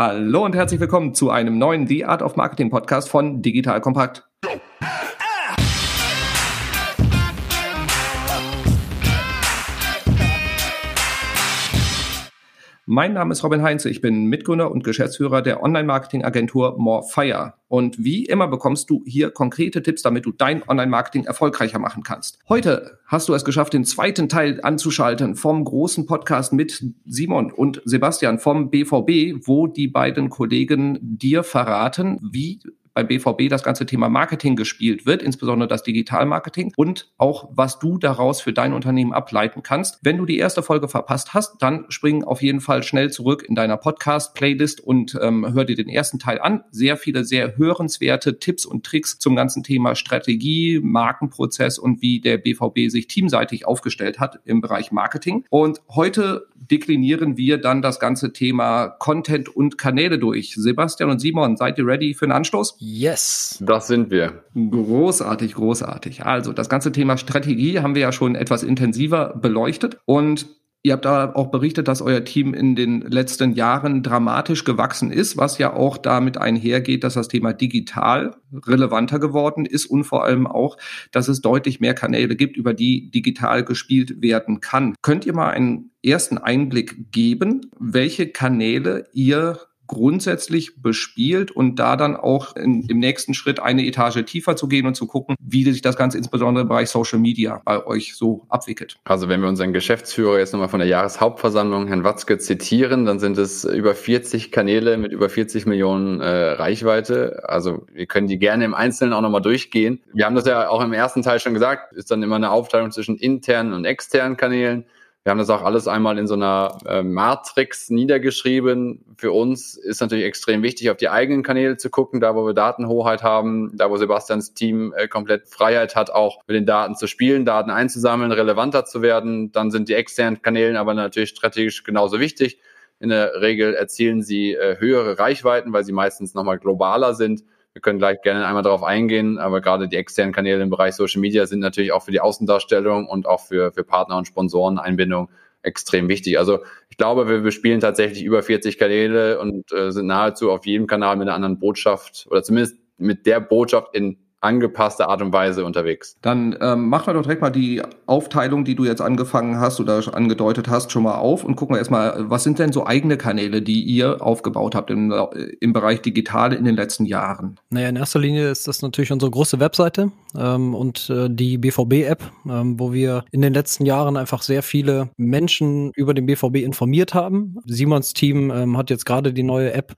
Hallo und herzlich willkommen zu einem neuen The Art of Marketing Podcast von Digital Kompakt. Mein Name ist Robin Heinze, ich bin Mitgründer und Geschäftsführer der Online-Marketing-Agentur Morefire. Und wie immer bekommst du hier konkrete Tipps, damit du dein Online-Marketing erfolgreicher machen kannst. Heute hast du es geschafft, den zweiten Teil anzuschalten vom großen Podcast mit Simon und Sebastian vom BVB, wo die beiden Kollegen dir verraten, wie bei BVB das ganze Thema Marketing gespielt wird, insbesondere das Digitalmarketing und auch was du daraus für dein Unternehmen ableiten kannst. Wenn du die erste Folge verpasst hast, dann spring auf jeden Fall schnell zurück in deiner Podcast-Playlist und ähm, hör dir den ersten Teil an. Sehr viele sehr hörenswerte Tipps und Tricks zum ganzen Thema Strategie, Markenprozess und wie der BVB sich teamseitig aufgestellt hat im Bereich Marketing. Und heute deklinieren wir dann das ganze Thema Content und Kanäle durch. Sebastian und Simon, seid ihr ready für einen Anstoß? Yes. Das sind wir. Großartig, großartig. Also das ganze Thema Strategie haben wir ja schon etwas intensiver beleuchtet und Ihr habt da auch berichtet, dass euer Team in den letzten Jahren dramatisch gewachsen ist, was ja auch damit einhergeht, dass das Thema digital relevanter geworden ist und vor allem auch, dass es deutlich mehr Kanäle gibt, über die digital gespielt werden kann. Könnt ihr mal einen ersten Einblick geben, welche Kanäle ihr grundsätzlich bespielt und da dann auch in, im nächsten Schritt eine Etage tiefer zu gehen und zu gucken, wie sich das Ganze insbesondere im Bereich Social Media bei euch so abwickelt. Also wenn wir unseren Geschäftsführer jetzt nochmal von der Jahreshauptversammlung, Herrn Watzke, zitieren, dann sind es über 40 Kanäle mit über 40 Millionen äh, Reichweite. Also wir können die gerne im Einzelnen auch nochmal durchgehen. Wir haben das ja auch im ersten Teil schon gesagt, ist dann immer eine Aufteilung zwischen internen und externen Kanälen. Wir haben das auch alles einmal in so einer äh, Matrix niedergeschrieben. Für uns ist natürlich extrem wichtig, auf die eigenen Kanäle zu gucken, da wo wir Datenhoheit haben, da wo Sebastians Team äh, komplett Freiheit hat, auch mit den Daten zu spielen, Daten einzusammeln, relevanter zu werden. Dann sind die externen Kanäle aber natürlich strategisch genauso wichtig. In der Regel erzielen sie äh, höhere Reichweiten, weil sie meistens nochmal globaler sind. Wir können gleich gerne einmal darauf eingehen, aber gerade die externen Kanäle im Bereich Social Media sind natürlich auch für die Außendarstellung und auch für, für Partner- und Sponsoreneinbindung extrem wichtig. Also ich glaube, wir bespielen tatsächlich über 40 Kanäle und äh, sind nahezu auf jedem Kanal mit einer anderen Botschaft oder zumindest mit der Botschaft in angepasste Art und Weise unterwegs. Dann ähm, machen wir doch direkt mal die Aufteilung, die du jetzt angefangen hast oder angedeutet hast, schon mal auf und gucken wir erstmal, was sind denn so eigene Kanäle, die ihr aufgebaut habt im, im Bereich Digitale in den letzten Jahren? Naja, in erster Linie ist das natürlich unsere große Webseite ähm, und äh, die BVB-App, ähm, wo wir in den letzten Jahren einfach sehr viele Menschen über den BVB informiert haben. Simons Team ähm, hat jetzt gerade die neue App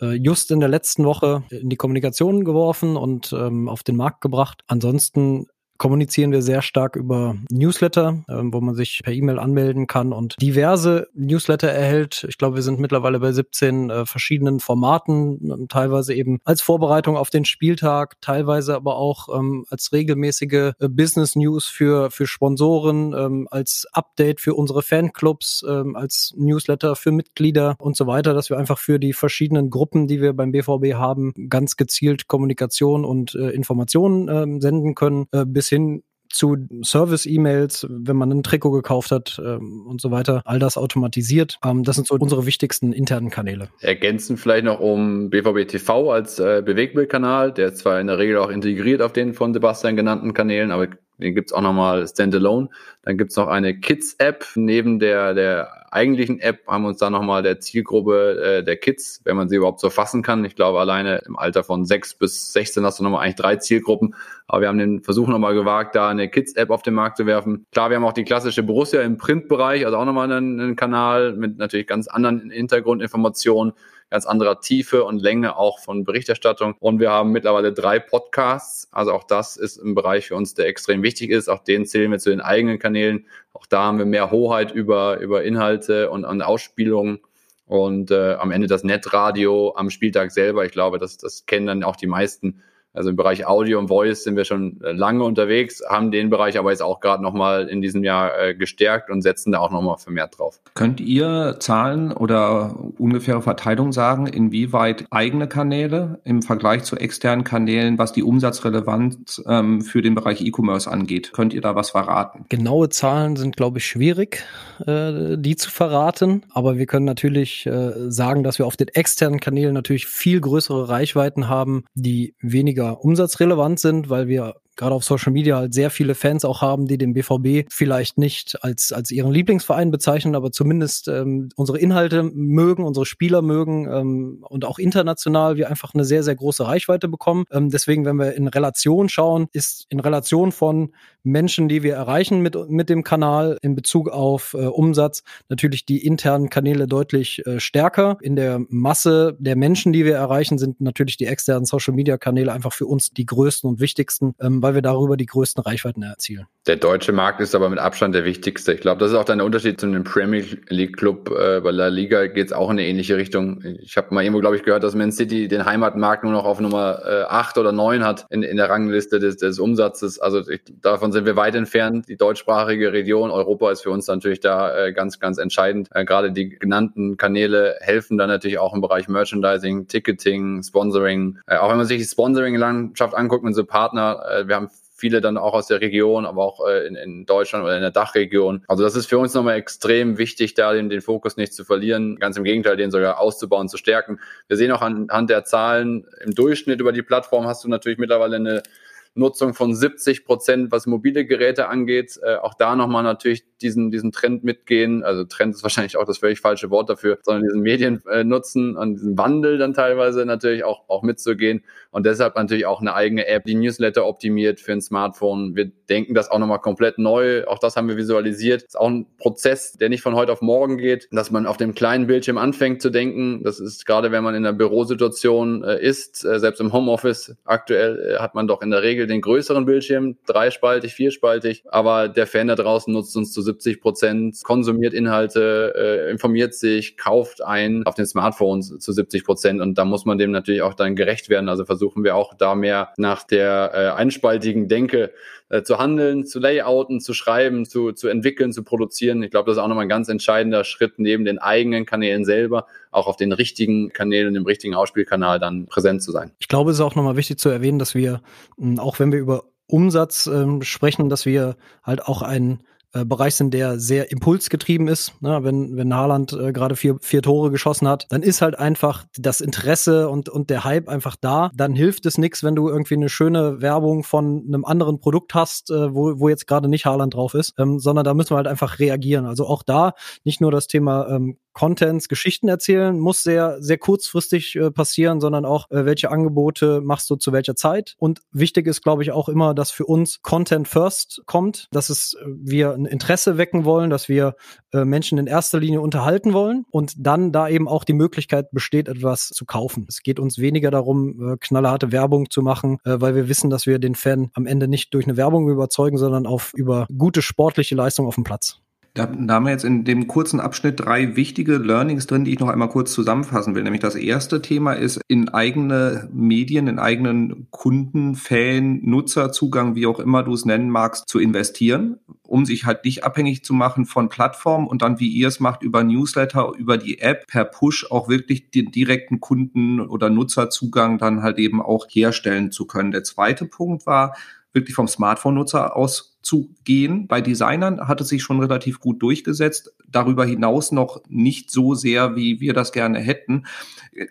äh, just in der letzten Woche in die Kommunikation geworfen und ähm, auf den Markt gebracht. Ansonsten kommunizieren wir sehr stark über Newsletter, äh, wo man sich per E-Mail anmelden kann und diverse Newsletter erhält. Ich glaube, wir sind mittlerweile bei 17 äh, verschiedenen Formaten, äh, teilweise eben als Vorbereitung auf den Spieltag, teilweise aber auch ähm, als regelmäßige äh, Business News für, für Sponsoren, ähm, als Update für unsere Fanclubs, ähm, als Newsletter für Mitglieder und so weiter, dass wir einfach für die verschiedenen Gruppen, die wir beim BVB haben, ganz gezielt Kommunikation und äh, Informationen äh, senden können, äh, bis hin zu Service-E-Mails, wenn man ein Trikot gekauft hat ähm, und so weiter. All das automatisiert. Ähm, das sind so unsere wichtigsten internen Kanäle. Ergänzen vielleicht noch um BVB TV als äh, Bewegbildkanal, der zwar in der Regel auch integriert auf den von Sebastian genannten Kanälen, aber den gibt's auch nochmal standalone. Dann gibt's noch eine Kids-App. Neben der, der eigentlichen App haben wir uns dann nochmal der Zielgruppe äh, der Kids, wenn man sie überhaupt so fassen kann. Ich glaube, alleine im Alter von 6 bis 16 hast du nochmal eigentlich drei Zielgruppen. Aber wir haben den Versuch nochmal gewagt, da eine Kids-App auf den Markt zu werfen. Klar, wir haben auch die klassische Borussia im Printbereich, also auch nochmal einen, einen Kanal mit natürlich ganz anderen Hintergrundinformationen ganz anderer Tiefe und Länge auch von Berichterstattung. Und wir haben mittlerweile drei Podcasts. Also auch das ist ein Bereich für uns, der extrem wichtig ist. Auch den zählen wir zu den eigenen Kanälen. Auch da haben wir mehr Hoheit über, über Inhalte und, und Ausspielungen. Und äh, am Ende das Netradio am Spieltag selber. Ich glaube, das, das kennen dann auch die meisten Also im Bereich Audio und Voice sind wir schon äh, lange unterwegs, haben den Bereich aber jetzt auch gerade nochmal in diesem Jahr äh, gestärkt und setzen da auch nochmal vermehrt drauf. Könnt ihr Zahlen oder ungefähre Verteilung sagen, inwieweit eigene Kanäle im Vergleich zu externen Kanälen, was die Umsatzrelevanz ähm, für den Bereich E-Commerce angeht? Könnt ihr da was verraten? Genaue Zahlen sind, glaube ich, schwierig, äh, die zu verraten. Aber wir können natürlich äh, sagen, dass wir auf den externen Kanälen natürlich viel größere Reichweiten haben, die weniger weniger umsatzrelevant sind, weil wir gerade auf Social Media halt sehr viele Fans auch haben, die den BVB vielleicht nicht als, als ihren Lieblingsverein bezeichnen, aber zumindest ähm, unsere Inhalte mögen, unsere Spieler mögen ähm, und auch international wir einfach eine sehr, sehr große Reichweite bekommen. Ähm, deswegen, wenn wir in Relation schauen, ist in Relation von Menschen, die wir erreichen mit, mit dem Kanal in Bezug auf äh, Umsatz natürlich die internen Kanäle deutlich äh, stärker. In der Masse der Menschen, die wir erreichen, sind natürlich die externen Social-Media-Kanäle einfach für uns die größten und wichtigsten, ähm, weil wir darüber die größten Reichweiten erzielen. Der deutsche Markt ist aber mit Abstand der wichtigste. Ich glaube, das ist auch dann der Unterschied zu einem Premier League Club. Äh, bei La Liga geht es auch in eine ähnliche Richtung. Ich habe mal irgendwo, glaube ich, gehört, dass Man City den Heimatmarkt nur noch auf Nummer äh, 8 oder 9 hat in, in der Rangliste des, des Umsatzes. Also ich, davon sind wir weit entfernt. Die deutschsprachige Region Europa ist für uns natürlich da äh, ganz, ganz entscheidend. Äh, Gerade die genannten Kanäle helfen dann natürlich auch im Bereich Merchandising, Ticketing, Sponsoring. Äh, auch wenn man sich die Sponsoring-Landschaft anguckt, unsere Partner, äh, wir haben viele dann auch aus der Region, aber auch äh, in, in Deutschland oder in der Dachregion. Also das ist für uns nochmal extrem wichtig, da den, den Fokus nicht zu verlieren. Ganz im Gegenteil, den sogar auszubauen, zu stärken. Wir sehen auch anhand der Zahlen im Durchschnitt über die Plattform hast du natürlich mittlerweile eine Nutzung von 70 Prozent, was mobile Geräte angeht. Äh, auch da nochmal natürlich diesen, diesen Trend mitgehen. Also Trend ist wahrscheinlich auch das völlig falsche Wort dafür, sondern diesen Medien äh, nutzen und diesen Wandel dann teilweise natürlich auch, auch mitzugehen. Und deshalb natürlich auch eine eigene App, die Newsletter optimiert für ein Smartphone. Wir denken das auch nochmal komplett neu. Auch das haben wir visualisiert. Ist auch ein Prozess, der nicht von heute auf morgen geht, dass man auf dem kleinen Bildschirm anfängt zu denken. Das ist gerade, wenn man in einer Bürosituation äh, ist, äh, selbst im Homeoffice aktuell äh, hat man doch in der Regel Regel den größeren Bildschirm, dreispaltig, vierspaltig, aber der Fan da draußen nutzt uns zu 70 Prozent, konsumiert Inhalte, äh, informiert sich, kauft ein auf den Smartphones zu 70 Prozent und da muss man dem natürlich auch dann gerecht werden. Also versuchen wir auch da mehr nach der äh, einspaltigen Denke äh, zu handeln, zu layouten, zu schreiben, zu, zu entwickeln, zu produzieren. Ich glaube, das ist auch nochmal ein ganz entscheidender Schritt neben den eigenen Kanälen selber, auch auf den richtigen Kanälen, dem richtigen Ausspielkanal dann präsent zu sein. Ich glaube, es ist auch nochmal wichtig zu erwähnen, dass wir, auch wenn wir über Umsatz ähm, sprechen, dass wir halt auch einen äh, Bereich sind, der sehr impulsgetrieben ist. Ne? Wenn, wenn Haaland äh, gerade vier, vier Tore geschossen hat, dann ist halt einfach das Interesse und, und der Hype einfach da. Dann hilft es nichts, wenn du irgendwie eine schöne Werbung von einem anderen Produkt hast, äh, wo, wo jetzt gerade nicht Haaland drauf ist, ähm, sondern da müssen wir halt einfach reagieren. Also auch da nicht nur das Thema ähm, Contents, Geschichten erzählen, muss sehr, sehr kurzfristig äh, passieren, sondern auch, äh, welche Angebote machst du zu welcher Zeit. Und wichtig ist, glaube ich, auch immer, dass für uns Content first kommt, dass es äh, wir ein Interesse wecken wollen, dass wir äh, Menschen in erster Linie unterhalten wollen und dann da eben auch die Möglichkeit besteht, etwas zu kaufen. Es geht uns weniger darum, äh, knallharte Werbung zu machen, äh, weil wir wissen, dass wir den Fan am Ende nicht durch eine Werbung überzeugen, sondern auf über gute sportliche Leistung auf dem Platz. Da, da haben wir jetzt in dem kurzen Abschnitt drei wichtige Learnings drin, die ich noch einmal kurz zusammenfassen will. Nämlich das erste Thema ist, in eigene Medien, in eigenen Kunden, Fan, Nutzerzugang, wie auch immer du es nennen magst, zu investieren, um sich halt nicht abhängig zu machen von Plattformen und dann, wie ihr es macht, über Newsletter, über die App, per Push auch wirklich den direkten Kunden- oder Nutzerzugang dann halt eben auch herstellen zu können. Der zweite Punkt war, wirklich vom Smartphone-Nutzer aus zu gehen. Bei Designern hat es sich schon relativ gut durchgesetzt. Darüber hinaus noch nicht so sehr, wie wir das gerne hätten.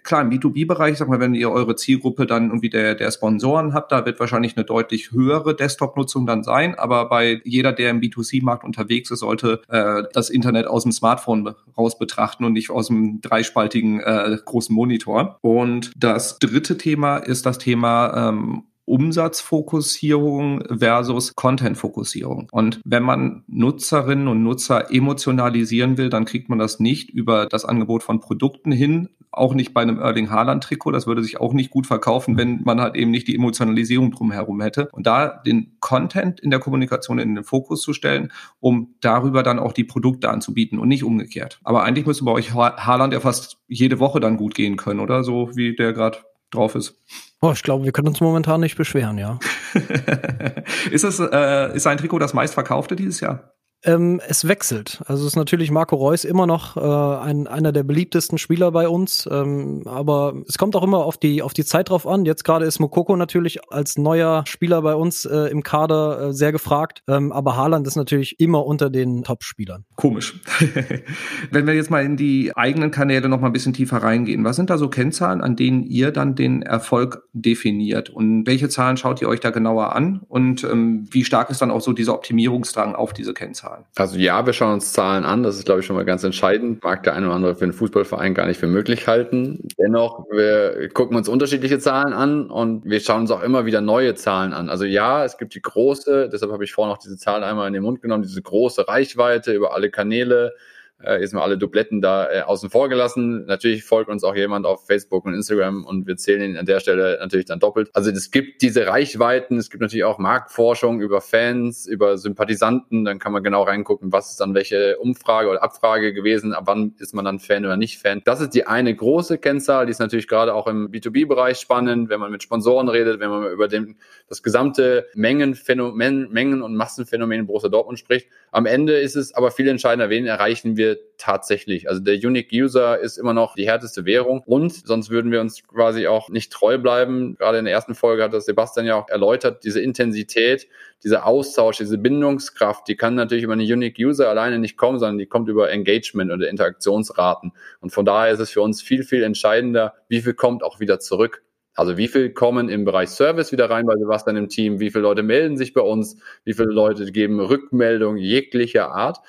Klar, im B2B-Bereich, sag mal, wenn ihr eure Zielgruppe dann irgendwie der, der Sponsoren habt, da wird wahrscheinlich eine deutlich höhere Desktop-Nutzung dann sein. Aber bei jeder, der im B2C-Markt unterwegs ist, sollte äh, das Internet aus dem Smartphone raus betrachten und nicht aus dem dreispaltigen äh, großen Monitor. Und das dritte Thema ist das Thema ähm, Umsatzfokussierung versus Contentfokussierung. Und wenn man Nutzerinnen und Nutzer emotionalisieren will, dann kriegt man das nicht über das Angebot von Produkten hin, auch nicht bei einem Erling Haaland Trikot. Das würde sich auch nicht gut verkaufen, wenn man halt eben nicht die Emotionalisierung drumherum hätte. Und da den Content in der Kommunikation in den Fokus zu stellen, um darüber dann auch die Produkte anzubieten und nicht umgekehrt. Aber eigentlich müsste bei euch Haaland ja fast jede Woche dann gut gehen können, oder? So wie der gerade drauf ist. Oh, ich glaube, wir können uns momentan nicht beschweren, ja. ist es äh, ist ein Trikot das meistverkaufte dieses Jahr? Ähm, es wechselt. Also ist natürlich Marco Reus immer noch äh, ein, einer der beliebtesten Spieler bei uns. Ähm, aber es kommt auch immer auf die, auf die Zeit drauf an. Jetzt gerade ist Mokoko natürlich als neuer Spieler bei uns äh, im Kader äh, sehr gefragt. Ähm, aber Haaland ist natürlich immer unter den Top-Spielern. Komisch. Wenn wir jetzt mal in die eigenen Kanäle noch mal ein bisschen tiefer reingehen, was sind da so Kennzahlen, an denen ihr dann den Erfolg definiert? Und welche Zahlen schaut ihr euch da genauer an? Und ähm, wie stark ist dann auch so dieser Optimierungsdrang auf diese Kennzahlen? Zahlen? Also ja, wir schauen uns Zahlen an. Das ist, glaube ich, schon mal ganz entscheidend. Mag der eine oder andere für einen Fußballverein gar nicht für möglich halten. Dennoch, wir gucken uns unterschiedliche Zahlen an und wir schauen uns auch immer wieder neue Zahlen an. Also ja, es gibt die große, deshalb habe ich vorhin noch diese Zahl einmal in den Mund genommen, diese große Reichweite über alle Kanäle äh, jetzt mal alle Dubletten da äh, außen vor gelassen. Natürlich folgt uns auch jemand auf Facebook und Instagram und wir zählen ihn an der Stelle natürlich dann doppelt. Also es gibt diese Reichweiten, es gibt natürlich auch Marktforschung über Fans, über Sympathisanten, dann kann man genau reingucken, was ist dann welche Umfrage oder Abfrage gewesen, ab wann ist man dann Fan oder nicht Fan. Das ist die eine große Kennzahl, die ist natürlich gerade auch im B2B-Bereich spannend, wenn man mit Sponsoren redet, wenn man über den, das gesamte Mengenphänomen, Mengen- und Massenphänomen Borussia Dortmund spricht. Am Ende ist es aber viel entscheidender, wen erreichen wir tatsächlich. Also der Unique User ist immer noch die härteste Währung und sonst würden wir uns quasi auch nicht treu bleiben. Gerade in der ersten Folge hat das Sebastian ja auch erläutert, diese Intensität, dieser Austausch, diese Bindungskraft, die kann natürlich über eine Unique User alleine nicht kommen, sondern die kommt über Engagement oder Interaktionsraten. Und von daher ist es für uns viel, viel entscheidender, wie viel kommt auch wieder zurück. Also wie viel kommen im Bereich Service wieder rein bei Sebastian im Team? Wie viele Leute melden sich bei uns? Wie viele Leute geben Rückmeldungen jeglicher Art?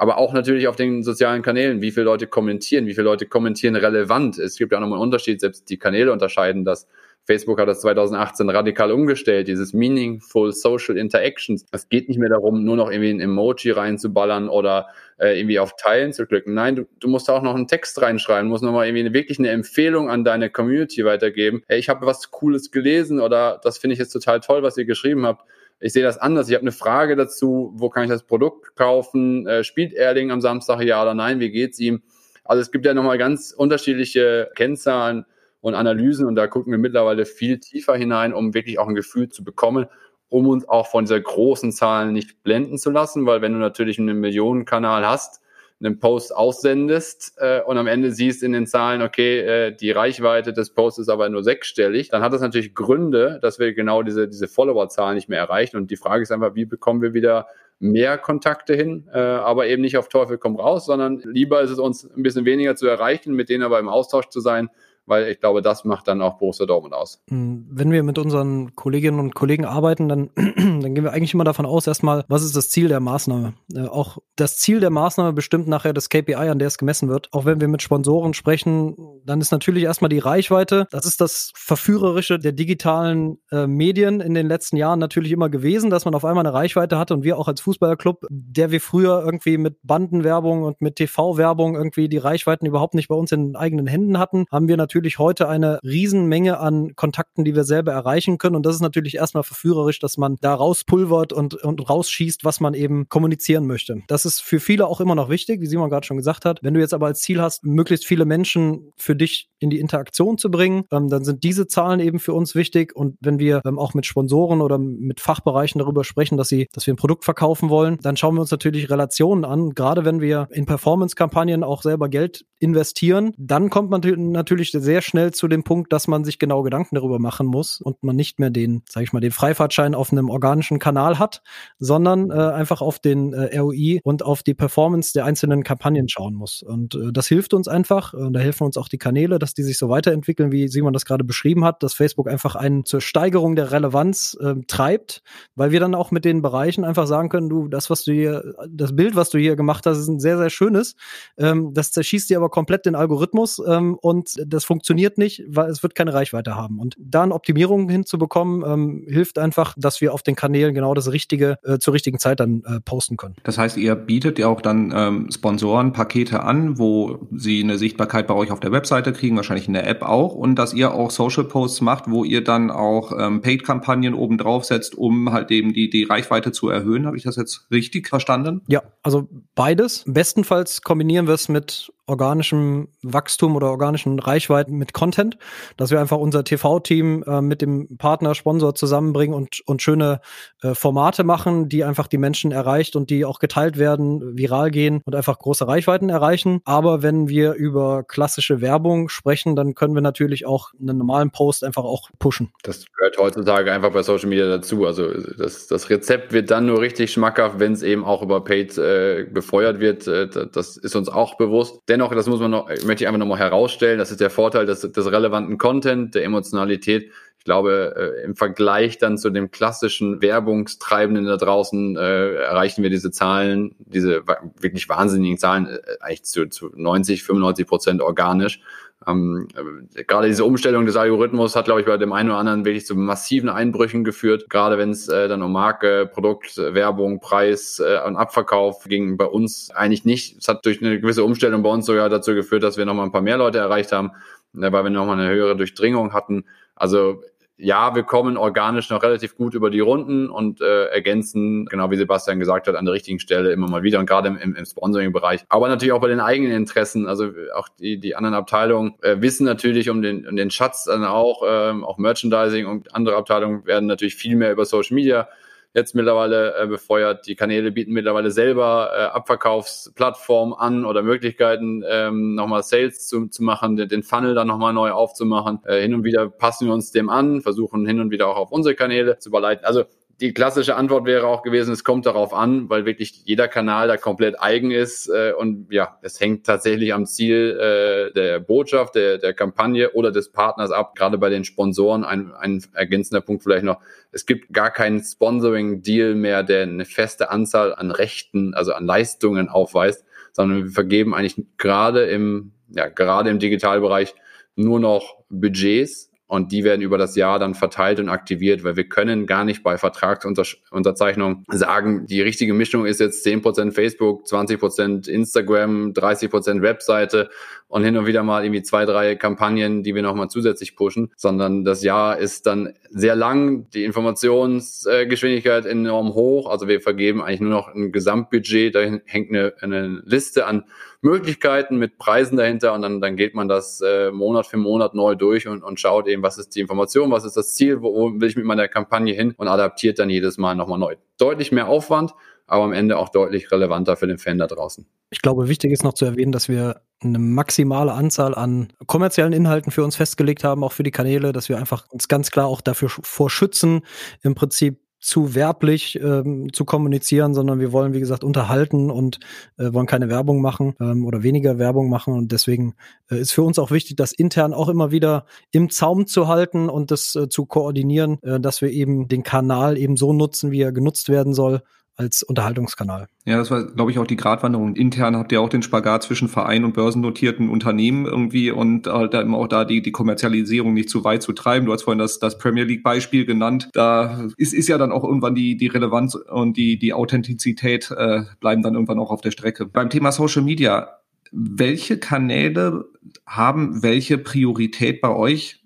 aber auch natürlich auf den sozialen Kanälen, wie viele Leute kommentieren, wie viele Leute kommentieren relevant. Es gibt ja nochmal einen Unterschied, selbst die Kanäle unterscheiden das. Facebook hat das 2018 radikal umgestellt, dieses Meaningful Social Interactions. Es geht nicht mehr darum, nur noch irgendwie ein Emoji reinzuballern oder äh, irgendwie auf Teilen zu klicken. Nein, du, du musst auch noch einen Text reinschreiben, musst nochmal irgendwie eine, wirklich eine Empfehlung an deine Community weitergeben. Hey, ich habe was Cooles gelesen oder das finde ich jetzt total toll, was ihr geschrieben habt ich sehe das anders. Ich habe eine Frage dazu, wo kann ich das Produkt kaufen? Äh, spielt Erling am Samstag ja oder nein? Wie geht's ihm? Also es gibt ja nochmal ganz unterschiedliche Kennzahlen und Analysen und da gucken wir mittlerweile viel tiefer hinein, um wirklich auch ein Gefühl zu bekommen, um uns auch von dieser großen Zahlen nicht blenden zu lassen, weil wenn du natürlich einen Millionenkanal hast, einen Post aussendest äh, und am Ende siehst in den Zahlen, okay, äh, die Reichweite des Posts ist aber nur sechsstellig, dann hat das natürlich Gründe, dass wir genau diese, diese Follower-Zahlen nicht mehr erreichen. Und die Frage ist einfach, wie bekommen wir wieder mehr Kontakte hin, äh, aber eben nicht auf Teufel komm raus, sondern lieber ist es uns ein bisschen weniger zu erreichen, mit denen aber im Austausch zu sein, weil ich glaube, das macht dann auch Borussia Dortmund aus. Hm, wenn wir mit unseren Kolleginnen und Kollegen arbeiten, dann, dann gehen wir eigentlich immer davon aus, erstmal, was ist das Ziel der Maßnahme? Äh, auch das Ziel der Maßnahme bestimmt nachher das KPI, an der es gemessen wird. Auch wenn wir mit Sponsoren sprechen, dann ist natürlich erstmal die Reichweite. Das ist das Verführerische der digitalen äh, Medien in den letzten Jahren natürlich immer gewesen, dass man auf einmal eine Reichweite hatte und wir auch als Fußballerclub, der wir früher irgendwie mit Bandenwerbung und mit TV-Werbung irgendwie die Reichweiten überhaupt nicht bei uns in eigenen Händen hatten, haben wir natürlich natürlich heute eine Riesenmenge an Kontakten, die wir selber erreichen können. Und das ist natürlich erstmal verführerisch, dass man da rauspulvert und, und rausschießt, was man eben kommunizieren möchte. Das ist für viele auch immer noch wichtig, wie Simon gerade schon gesagt hat. Wenn du jetzt aber als Ziel hast, möglichst viele Menschen für dich in die Interaktion zu bringen, ähm, dann sind diese Zahlen eben für uns wichtig. Und wenn wir ähm, auch mit Sponsoren oder mit Fachbereichen darüber sprechen, dass sie, dass wir ein Produkt verkaufen wollen, dann schauen wir uns natürlich Relationen an. Gerade wenn wir in Performance-Kampagnen auch selber Geld investieren, dann kommt man natürlich sehr sehr schnell zu dem Punkt, dass man sich genau Gedanken darüber machen muss und man nicht mehr den, sage ich mal, den Freifahrtschein auf einem organischen Kanal hat, sondern äh, einfach auf den äh, ROI und auf die Performance der einzelnen Kampagnen schauen muss. Und äh, das hilft uns einfach. Und da helfen uns auch die Kanäle, dass die sich so weiterentwickeln, wie Simon das gerade beschrieben hat, dass Facebook einfach einen zur Steigerung der Relevanz äh, treibt, weil wir dann auch mit den Bereichen einfach sagen können, du, das, was du hier, das Bild, was du hier gemacht hast, ist ein sehr, sehr schönes. Ähm, das zerschießt dir aber komplett den Algorithmus ähm, und das funktioniert nicht, weil es wird keine Reichweite haben. Und da eine Optimierung hinzubekommen, ähm, hilft einfach, dass wir auf den Kanälen genau das Richtige äh, zur richtigen Zeit dann äh, posten können. Das heißt, ihr bietet ja auch dann ähm, Sponsoren Pakete an, wo sie eine Sichtbarkeit bei euch auf der Webseite kriegen, wahrscheinlich in der App auch, und dass ihr auch Social Posts macht, wo ihr dann auch ähm, Paid-Kampagnen oben drauf setzt, um halt eben die, die Reichweite zu erhöhen. Habe ich das jetzt richtig verstanden? Ja, also beides. Bestenfalls kombinieren wir es mit organischem Wachstum oder organischen Reichweiten mit Content, dass wir einfach unser TV-Team äh, mit dem Partner, Sponsor zusammenbringen und, und schöne äh, Formate machen, die einfach die Menschen erreicht und die auch geteilt werden, viral gehen und einfach große Reichweiten erreichen. Aber wenn wir über klassische Werbung sprechen, dann können wir natürlich auch einen normalen Post einfach auch pushen. Das gehört heutzutage einfach bei Social Media dazu. Also das, das Rezept wird dann nur richtig schmackhaft, wenn es eben auch über Paid äh, befeuert wird. Äh, das ist uns auch bewusst. Dennoch, das muss man noch, möchte ich einfach nochmal herausstellen, das ist der Vorteil des, des relevanten Content, der Emotionalität. Ich glaube, äh, im Vergleich dann zu dem klassischen Werbungstreibenden da draußen äh, erreichen wir diese Zahlen, diese wirklich wahnsinnigen Zahlen, äh, eigentlich zu, zu 90, 95 Prozent organisch. Ähm, äh, gerade diese Umstellung des Algorithmus hat, glaube ich, bei dem einen oder anderen wirklich zu massiven Einbrüchen geführt. Gerade wenn es äh, dann um Marke, Produkt, Werbung, Preis äh, und Abverkauf ging, bei uns eigentlich nicht. Es hat durch eine gewisse Umstellung bei uns sogar dazu geführt, dass wir nochmal ein paar mehr Leute erreicht haben, äh, weil wir nochmal eine höhere Durchdringung hatten. Also ja, wir kommen organisch noch relativ gut über die Runden und äh, ergänzen, genau wie Sebastian gesagt hat, an der richtigen Stelle immer mal wieder und gerade im, im Sponsoring-Bereich. Aber natürlich auch bei den eigenen Interessen. Also auch die, die anderen Abteilungen äh, wissen natürlich um den, um den Schatz dann auch, äh, auch Merchandising und andere Abteilungen werden natürlich viel mehr über Social Media jetzt mittlerweile äh, befeuert. Die Kanäle bieten mittlerweile selber äh, Abverkaufsplattformen an oder Möglichkeiten, ähm, nochmal Sales zu, zu machen, den, den Funnel dann nochmal neu aufzumachen. Äh, hin und wieder passen wir uns dem an, versuchen hin und wieder auch auf unsere Kanäle zu überleiten. Also die klassische Antwort wäre auch gewesen, es kommt darauf an, weil wirklich jeder Kanal da komplett eigen ist äh, und ja, es hängt tatsächlich am Ziel äh, der Botschaft, der, der Kampagne oder des Partners ab. Gerade bei den Sponsoren ein, ein ergänzender Punkt vielleicht noch. Es gibt gar keinen Sponsoring-Deal mehr, der eine feste Anzahl an Rechten, also an Leistungen aufweist, sondern wir vergeben eigentlich gerade im, ja, gerade im Digitalbereich nur noch Budgets und die werden über das Jahr dann verteilt und aktiviert, weil wir können gar nicht bei Vertragsunterzeichnung sagen, die richtige Mischung ist jetzt 10% Facebook, 20% Instagram, 30% Webseite und hin und wieder mal irgendwie zwei, drei Kampagnen, die wir nochmal zusätzlich pushen, sondern das Jahr ist dann sehr lang, die Informationsgeschwindigkeit enorm hoch, also wir vergeben eigentlich nur noch ein Gesamtbudget, da hängt eine, eine Liste an Möglichkeiten mit Preisen dahinter und dann, dann geht man das äh, Monat für Monat neu durch und, und schaut eben, was ist die Information, was ist das Ziel, wo, wo will ich mit meiner Kampagne hin und adaptiert dann jedes Mal nochmal neu. Deutlich mehr Aufwand, aber am Ende auch deutlich relevanter für den Fan da draußen. Ich glaube, wichtig ist noch zu erwähnen, dass wir eine maximale Anzahl an kommerziellen Inhalten für uns festgelegt haben, auch für die Kanäle, dass wir einfach uns ganz klar auch dafür vorschützen, im Prinzip zu werblich ähm, zu kommunizieren, sondern wir wollen, wie gesagt, unterhalten und äh, wollen keine Werbung machen ähm, oder weniger Werbung machen. Und deswegen äh, ist für uns auch wichtig, das intern auch immer wieder im Zaum zu halten und das äh, zu koordinieren, äh, dass wir eben den Kanal eben so nutzen, wie er genutzt werden soll als Unterhaltungskanal. Ja, das war, glaube ich, auch die Gratwanderung. Intern habt ihr auch den Spagat zwischen Verein und börsennotierten Unternehmen irgendwie und halt eben auch da die, die Kommerzialisierung nicht zu weit zu treiben. Du hast vorhin das, das Premier League Beispiel genannt. Da ist, ist ja dann auch irgendwann die, die Relevanz und die, die Authentizität äh, bleiben dann irgendwann auch auf der Strecke. Beim Thema Social Media, welche Kanäle haben welche Priorität bei euch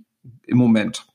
im Moment?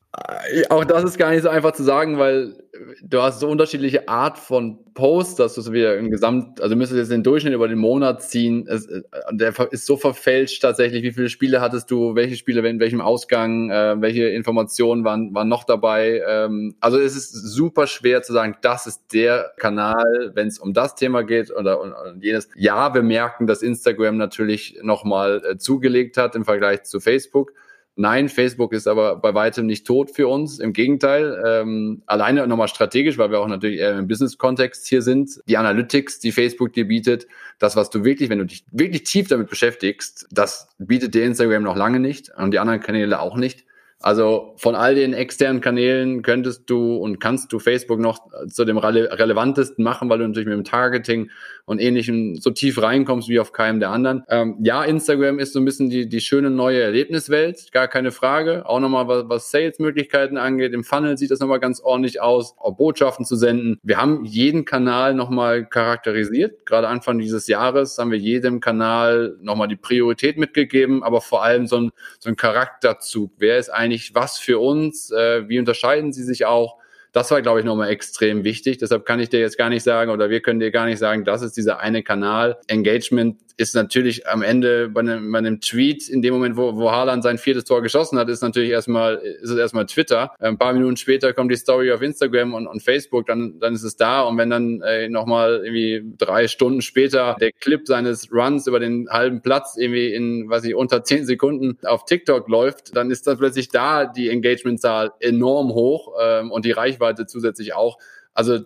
Auch das ist gar nicht so einfach zu sagen, weil du hast so unterschiedliche Art von Posts, dass du so wieder im Gesamt, also müsstest jetzt den Durchschnitt über den Monat ziehen. Es, äh, der ist so verfälscht tatsächlich. Wie viele Spiele hattest du? Welche Spiele in welchem Ausgang? Äh, welche Informationen waren, waren noch dabei? Ähm, also es ist super schwer zu sagen, das ist der Kanal, wenn es um das Thema geht oder, oder jenes. Ja, wir merken, dass Instagram natürlich nochmal äh, zugelegt hat im Vergleich zu Facebook. Nein, Facebook ist aber bei weitem nicht tot für uns. Im Gegenteil, ähm, alleine nochmal strategisch, weil wir auch natürlich eher im Business-Kontext hier sind. Die Analytics, die Facebook dir bietet, das, was du wirklich, wenn du dich wirklich tief damit beschäftigst, das bietet dir Instagram noch lange nicht und die anderen Kanäle auch nicht. Also von all den externen Kanälen könntest du und kannst du Facebook noch zu dem rele relevantesten machen, weil du natürlich mit dem Targeting und ähnlichem so tief reinkommst wie auf keinem der anderen. Ähm, ja, Instagram ist so ein bisschen die, die schöne neue Erlebniswelt, gar keine Frage. Auch nochmal, was, was Sales-Möglichkeiten angeht. Im Funnel sieht das nochmal ganz ordentlich aus, auch Botschaften zu senden. Wir haben jeden Kanal nochmal charakterisiert. Gerade Anfang dieses Jahres haben wir jedem Kanal nochmal die Priorität mitgegeben, aber vor allem so ein, so ein Charakterzug. Wer ist eigentlich eigentlich was für uns? Äh, wie unterscheiden sie sich auch? Das war, glaube ich, nochmal extrem wichtig. Deshalb kann ich dir jetzt gar nicht sagen oder wir können dir gar nicht sagen, das ist dieser eine Kanal. Engagement ist natürlich am Ende bei einem, bei einem Tweet, in dem Moment, wo, wo Haaland sein viertes Tor geschossen hat, ist natürlich erstmal, ist es erstmal Twitter. Ein paar Minuten später kommt die Story auf Instagram und, und Facebook, dann, dann ist es da. Und wenn dann äh, nochmal irgendwie drei Stunden später der Clip seines Runs über den halben Platz irgendwie in, was ich, unter zehn Sekunden auf TikTok läuft, dann ist dann plötzlich da die Engagementzahl enorm hoch ähm, und die Reichweite zusätzlich auch. Also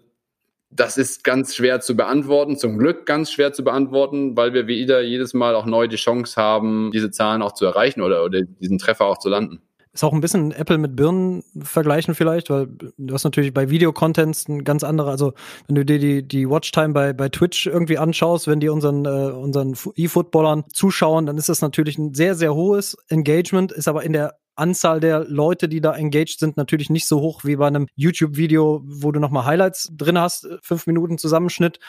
das ist ganz schwer zu beantworten, zum Glück ganz schwer zu beantworten, weil wir wieder jedes Mal auch neu die Chance haben, diese Zahlen auch zu erreichen oder, oder diesen Treffer auch zu landen. Ist auch ein bisschen Apple mit Birnen vergleichen vielleicht, weil du hast natürlich bei Videocontents ein ganz andere, also wenn du dir die, die Watchtime bei, bei Twitch irgendwie anschaust, wenn die unseren, äh, unseren E-Footballern zuschauen, dann ist das natürlich ein sehr, sehr hohes Engagement, ist aber in der Anzahl der Leute, die da engaged sind, natürlich nicht so hoch wie bei einem YouTube-Video, wo du nochmal Highlights drin hast, fünf Minuten Zusammenschnitt.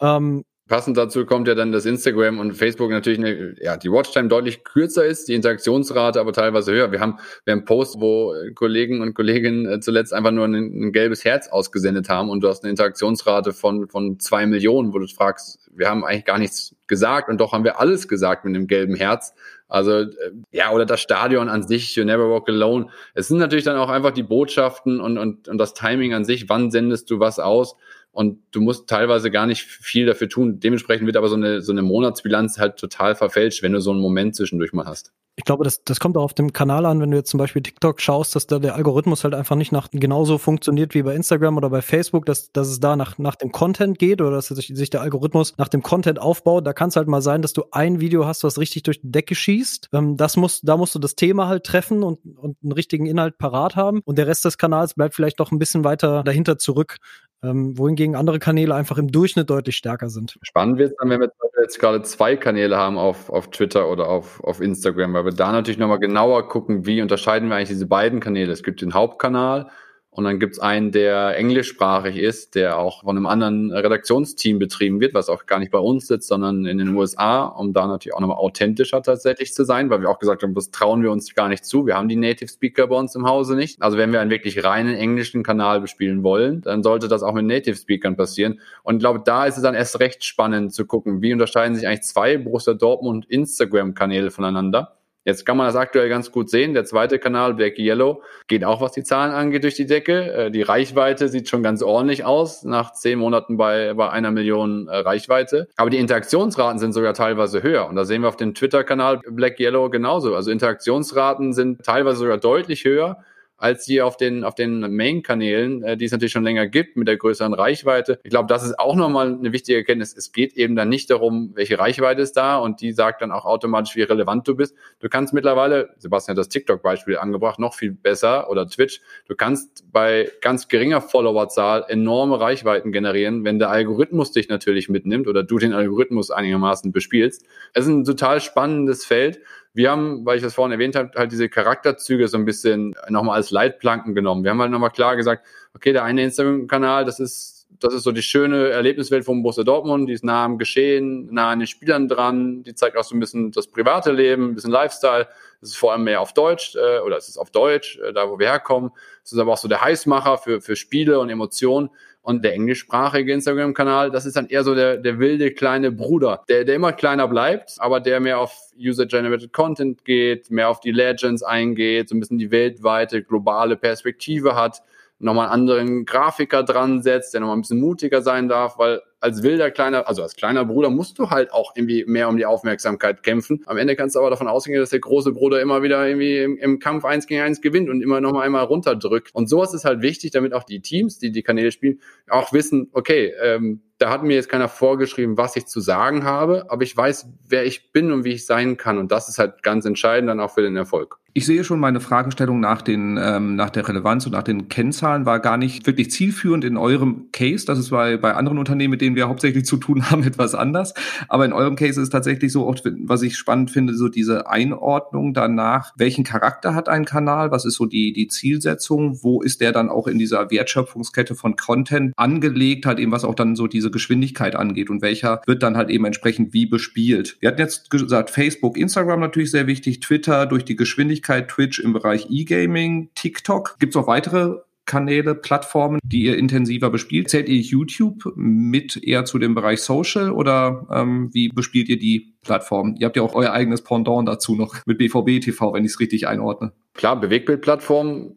Ähm, Passend dazu kommt ja dann, dass Instagram und Facebook natürlich eine, ja, die Watchtime deutlich kürzer ist, die Interaktionsrate aber teilweise höher. Wir haben, wir haben Posts, wo Kollegen und Kolleginnen äh, zuletzt einfach nur ein, ein, gelbes Herz ausgesendet haben und du hast eine Interaktionsrate von, von zwei Millionen, wo du fragst, wir haben eigentlich gar nichts gesagt und doch haben wir alles gesagt mit einem gelben Herz. Also, äh, ja, oder das Stadion an sich, You Never Walk Alone. Es sind natürlich dann auch einfach die Botschaften und, und, und das Timing an sich, wann sendest du was aus und du musst teilweise gar nicht viel dafür tun. Dementsprechend wird aber so eine, so eine Monatsbilanz halt total verfälscht, wenn du so einen Moment zwischendurch mal hast. Ich glaube, das, das kommt auch auf dem Kanal an, wenn du jetzt zum Beispiel TikTok schaust, dass da der Algorithmus halt einfach nicht nach genauso funktioniert wie bei Instagram oder bei Facebook, dass, dass es da nach, nach dem Content geht oder dass sich, sich der Algorithmus nach dem Content aufbaut. Da kann es halt mal sein, dass du ein Video hast, was richtig durch die Decke schießt. Ähm, das muss, da musst du das Thema halt treffen und, und einen richtigen Inhalt parat haben. Und der Rest des Kanals bleibt vielleicht doch ein bisschen weiter dahinter zurück ähm, wohingegen andere Kanäle einfach im Durchschnitt deutlich stärker sind. Spannend wird es dann, wenn wir jetzt gerade zwei Kanäle haben auf, auf Twitter oder auf, auf Instagram, weil wir da natürlich nochmal genauer gucken, wie unterscheiden wir eigentlich diese beiden Kanäle. Es gibt den Hauptkanal und dann gibt's einen, der englischsprachig ist, der auch von einem anderen Redaktionsteam betrieben wird, was auch gar nicht bei uns sitzt, sondern in den USA, um da natürlich auch nochmal authentischer tatsächlich zu sein, weil wir auch gesagt haben, das trauen wir uns gar nicht zu. Wir haben die Native Speaker bei uns im Hause nicht. Also wenn wir einen wirklich reinen englischen Kanal bespielen wollen, dann sollte das auch mit Native Speakern passieren. Und ich glaube, da ist es dann erst recht spannend zu gucken, wie unterscheiden sich eigentlich zwei Borussia Dortmund Instagram-Kanäle voneinander. Jetzt kann man das aktuell ganz gut sehen. Der zweite Kanal, Black Yellow, geht auch, was die Zahlen angeht, durch die Decke. Äh, die Reichweite sieht schon ganz ordentlich aus, nach zehn Monaten bei, bei einer Million äh, Reichweite. Aber die Interaktionsraten sind sogar teilweise höher. Und da sehen wir auf dem Twitter-Kanal Black Yellow genauso. Also Interaktionsraten sind teilweise sogar deutlich höher als die auf den, auf den Main-Kanälen, äh, die es natürlich schon länger gibt mit der größeren Reichweite. Ich glaube, das ist auch nochmal eine wichtige Erkenntnis. Es geht eben dann nicht darum, welche Reichweite ist da und die sagt dann auch automatisch, wie relevant du bist. Du kannst mittlerweile, Sebastian hat das TikTok-Beispiel angebracht, noch viel besser oder Twitch. Du kannst bei ganz geringer Followerzahl enorme Reichweiten generieren, wenn der Algorithmus dich natürlich mitnimmt oder du den Algorithmus einigermaßen bespielst. Es ist ein total spannendes Feld wir haben, weil ich das vorhin erwähnt habe, halt diese Charakterzüge so ein bisschen nochmal als Leitplanken genommen. Wir haben halt nochmal klar gesagt, okay, der eine Instagram-Kanal, das ist, das ist so die schöne Erlebniswelt vom Borussia Dortmund, die ist nah am Geschehen, nah an den Spielern dran, die zeigt auch so ein bisschen das private Leben, ein bisschen Lifestyle. Es ist vor allem mehr auf Deutsch, äh, oder es ist auf Deutsch, äh, da wo wir herkommen. Es ist aber auch so der Heißmacher für, für Spiele und Emotionen. Und der englischsprachige Instagram-Kanal, das ist dann eher so der, der wilde kleine Bruder, der, der immer kleiner bleibt, aber der mehr auf User-Generated Content geht, mehr auf die Legends eingeht, so ein bisschen die weltweite, globale Perspektive hat nochmal einen anderen Grafiker dran setzt, der nochmal ein bisschen mutiger sein darf, weil als wilder kleiner, also als kleiner Bruder musst du halt auch irgendwie mehr um die Aufmerksamkeit kämpfen. Am Ende kannst du aber davon ausgehen, dass der große Bruder immer wieder irgendwie im, im Kampf eins gegen eins gewinnt und immer nochmal einmal runterdrückt. Und sowas ist halt wichtig, damit auch die Teams, die die Kanäle spielen, auch wissen, okay, ähm, da hat mir jetzt keiner vorgeschrieben, was ich zu sagen habe, aber ich weiß, wer ich bin und wie ich sein kann. Und das ist halt ganz entscheidend dann auch für den Erfolg. Ich sehe schon, meine Fragestellung nach, den, ähm, nach der Relevanz und nach den Kennzahlen war gar nicht wirklich zielführend in eurem Case. Das ist bei, bei anderen Unternehmen, mit denen wir hauptsächlich zu tun haben, etwas anders. Aber in eurem Case ist es tatsächlich so, auch, was ich spannend finde, so diese Einordnung danach, welchen Charakter hat ein Kanal, was ist so die, die Zielsetzung, wo ist der dann auch in dieser Wertschöpfungskette von Content angelegt, halt eben was auch dann so diese Geschwindigkeit angeht und welcher wird dann halt eben entsprechend wie bespielt. Wir hatten jetzt gesagt, Facebook, Instagram natürlich sehr wichtig, Twitter durch die Geschwindigkeit Möglichkeit Twitch im Bereich E-Gaming, TikTok. Gibt es auch weitere Kanäle, Plattformen, die ihr intensiver bespielt? Zählt ihr YouTube mit eher zu dem Bereich Social oder ähm, wie bespielt ihr die Plattform? Ihr habt ja auch euer eigenes Pendant dazu noch mit BVB TV, wenn ich es richtig einordne. Klar, Bewegtbildplattform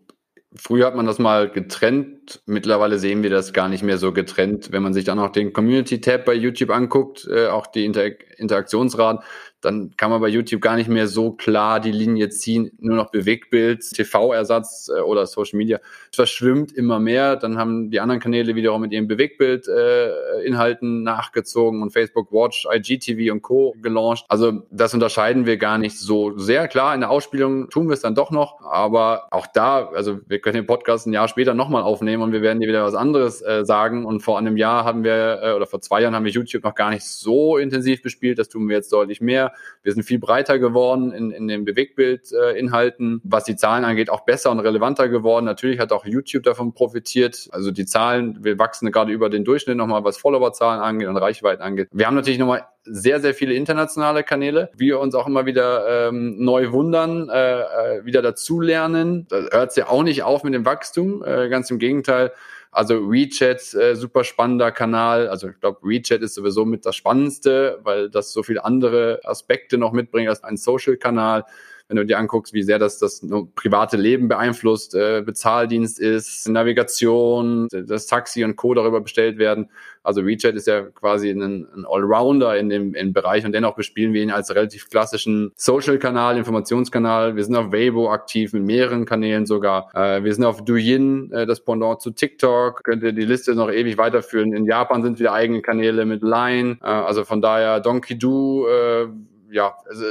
Früher hat man das mal getrennt. Mittlerweile sehen wir das gar nicht mehr so getrennt. Wenn man sich dann auch den Community-Tab bei YouTube anguckt, äh, auch die Inter Interaktionsraten, dann kann man bei YouTube gar nicht mehr so klar die Linie ziehen, nur noch Bewegtbild, TV-Ersatz äh, oder Social Media. Es verschwimmt immer mehr. Dann haben die anderen Kanäle wiederum mit ihren Bewegtbild-Inhalten äh, nachgezogen und Facebook Watch, IGTV und Co. gelauncht. Also das unterscheiden wir gar nicht so sehr. Klar, in der Ausspielung tun wir es dann doch noch, aber auch da, also wir können den Podcast ein Jahr später nochmal aufnehmen und wir werden dir wieder was anderes äh, sagen. Und vor einem Jahr haben wir, äh, oder vor zwei Jahren haben wir YouTube noch gar nicht so intensiv bespielt. Das tun wir jetzt deutlich mehr. Wir sind viel breiter geworden in, in den Bewegbildinhalten. Was die Zahlen angeht, auch besser und relevanter geworden. Natürlich hat auch YouTube davon profitiert. Also die Zahlen, wir wachsen gerade über den Durchschnitt nochmal, was Followerzahlen angeht und Reichweiten angeht. Wir haben natürlich nochmal sehr, sehr viele internationale Kanäle. Wir uns auch immer wieder ähm, neu wundern, äh, äh, wieder dazulernen. Da hört es ja auch nicht auf mit dem Wachstum. Äh, ganz im Gegenteil. Also WeChat, äh, super spannender Kanal. Also ich glaube, WeChat ist sowieso mit das Spannendste, weil das so viele andere Aspekte noch mitbringt als ein Social-Kanal wenn du dir anguckst, wie sehr das das private Leben beeinflusst, äh, Bezahldienst ist, Navigation, das Taxi und Co. darüber bestellt werden. Also WeChat ist ja quasi ein, ein Allrounder in dem im Bereich und dennoch bespielen wir ihn als relativ klassischen Social-Kanal, Informationskanal. Wir sind auf Weibo aktiv mit mehreren Kanälen sogar. Äh, wir sind auf Douyin, äh, das Pendant zu TikTok. Könnt ihr die Liste noch ewig weiterführen. In Japan sind wieder eigene Kanäle mit Line. Äh, also von daher Donkey Do, äh, ja, also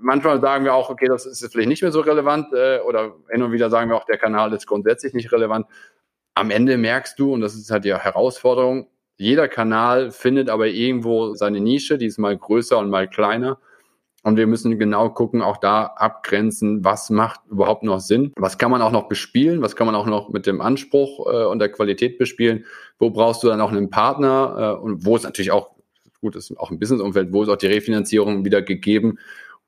manchmal sagen wir auch, okay, das ist vielleicht nicht mehr so relevant äh, oder hin und wieder sagen wir auch, der Kanal ist grundsätzlich nicht relevant. Am Ende merkst du, und das ist halt die Herausforderung, jeder Kanal findet aber irgendwo seine Nische, die ist mal größer und mal kleiner. Und wir müssen genau gucken, auch da abgrenzen, was macht überhaupt noch Sinn? Was kann man auch noch bespielen? Was kann man auch noch mit dem Anspruch äh, und der Qualität bespielen? Wo brauchst du dann auch einen Partner? Äh, und wo ist natürlich auch, gut, ist auch im Businessumfeld, wo ist auch die Refinanzierung wieder gegeben?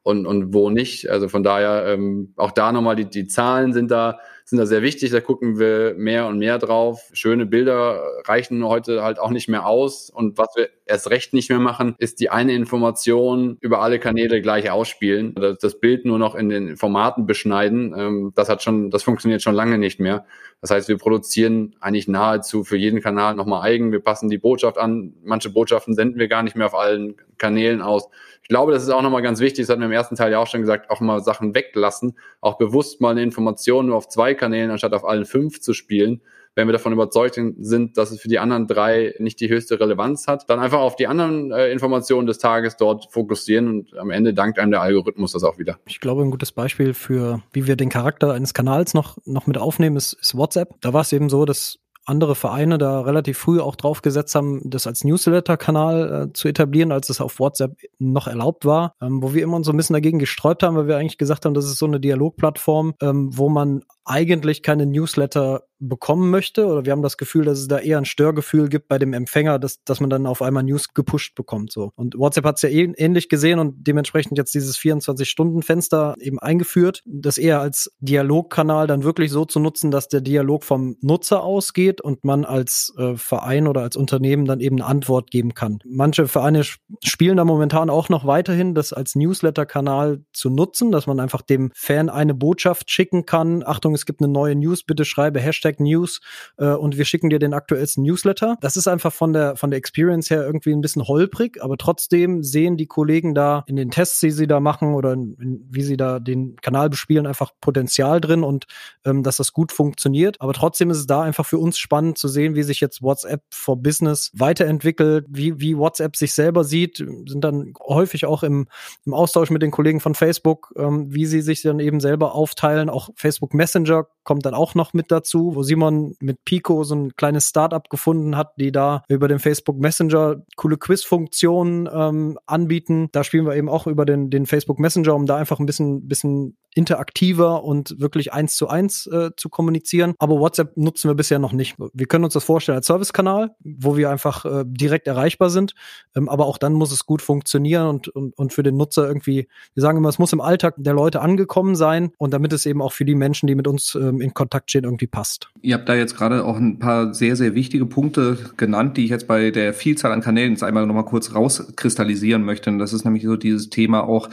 Und, und wo nicht. Also von daher ähm, auch da nochmal die, die Zahlen sind da sind da sehr wichtig. Da gucken wir mehr und mehr drauf. Schöne Bilder reichen heute halt auch nicht mehr aus. Und was wir erst recht nicht mehr machen, ist die eine Information über alle Kanäle gleich ausspielen. Das Bild nur noch in den Formaten beschneiden. Ähm, das hat schon, das funktioniert schon lange nicht mehr. Das heißt, wir produzieren eigentlich nahezu für jeden Kanal nochmal eigen. Wir passen die Botschaft an. Manche Botschaften senden wir gar nicht mehr auf allen Kanälen aus. Ich glaube, das ist auch nochmal ganz wichtig, das hatten wir im ersten Teil ja auch schon gesagt, auch mal Sachen weglassen, auch bewusst mal eine Information nur auf zwei Kanälen anstatt auf allen fünf zu spielen. Wenn wir davon überzeugt sind, dass es für die anderen drei nicht die höchste Relevanz hat, dann einfach auf die anderen äh, Informationen des Tages dort fokussieren und am Ende dankt einem der Algorithmus das auch wieder. Ich glaube, ein gutes Beispiel für, wie wir den Charakter eines Kanals noch, noch mit aufnehmen, ist, ist WhatsApp. Da war es eben so, dass andere Vereine da relativ früh auch drauf gesetzt haben, das als Newsletter-Kanal äh, zu etablieren, als es auf WhatsApp noch erlaubt war, ähm, wo wir immer so ein bisschen dagegen gesträubt haben, weil wir eigentlich gesagt haben, das ist so eine Dialogplattform, ähm, wo man eigentlich keine Newsletter bekommen möchte oder wir haben das Gefühl, dass es da eher ein Störgefühl gibt bei dem Empfänger, dass, dass man dann auf einmal News gepusht bekommt. So. Und WhatsApp hat es ja eh, ähnlich gesehen und dementsprechend jetzt dieses 24-Stunden-Fenster eben eingeführt, das eher als Dialogkanal dann wirklich so zu nutzen, dass der Dialog vom Nutzer ausgeht und man als äh, Verein oder als Unternehmen dann eben eine Antwort geben kann. Manche Vereine spielen da momentan auch noch weiterhin, das als Newsletter-Kanal zu nutzen, dass man einfach dem Fan eine Botschaft schicken kann. Achtung, es gibt eine neue News, bitte schreibe Hashtag News äh, und wir schicken dir den aktuellsten Newsletter. Das ist einfach von der, von der Experience her irgendwie ein bisschen holprig, aber trotzdem sehen die Kollegen da in den Tests, die sie da machen oder in, in, wie sie da den Kanal bespielen, einfach Potenzial drin und ähm, dass das gut funktioniert. Aber trotzdem ist es da einfach für uns spannend zu sehen, wie sich jetzt WhatsApp for Business weiterentwickelt, wie, wie WhatsApp sich selber sieht, sind dann häufig auch im, im Austausch mit den Kollegen von Facebook, ähm, wie sie sich dann eben selber aufteilen. Auch Facebook Messenger Messenger kommt dann auch noch mit dazu, wo Simon mit Pico so ein kleines Startup gefunden hat, die da über den Facebook Messenger coole Quiz-Funktionen ähm, anbieten. Da spielen wir eben auch über den, den Facebook Messenger, um da einfach ein bisschen, bisschen interaktiver und wirklich eins zu eins äh, zu kommunizieren. Aber WhatsApp nutzen wir bisher noch nicht. Wir können uns das vorstellen als Servicekanal, wo wir einfach äh, direkt erreichbar sind. Ähm, aber auch dann muss es gut funktionieren und, und, und für den Nutzer irgendwie, wir sagen immer, es muss im Alltag der Leute angekommen sein und damit es eben auch für die Menschen, die mit uns äh, ähm, in Kontakt stehen, irgendwie passt. Ihr habt da jetzt gerade auch ein paar sehr, sehr wichtige Punkte genannt, die ich jetzt bei der Vielzahl an Kanälen jetzt einmal nochmal kurz rauskristallisieren möchte. Und das ist nämlich so dieses Thema auch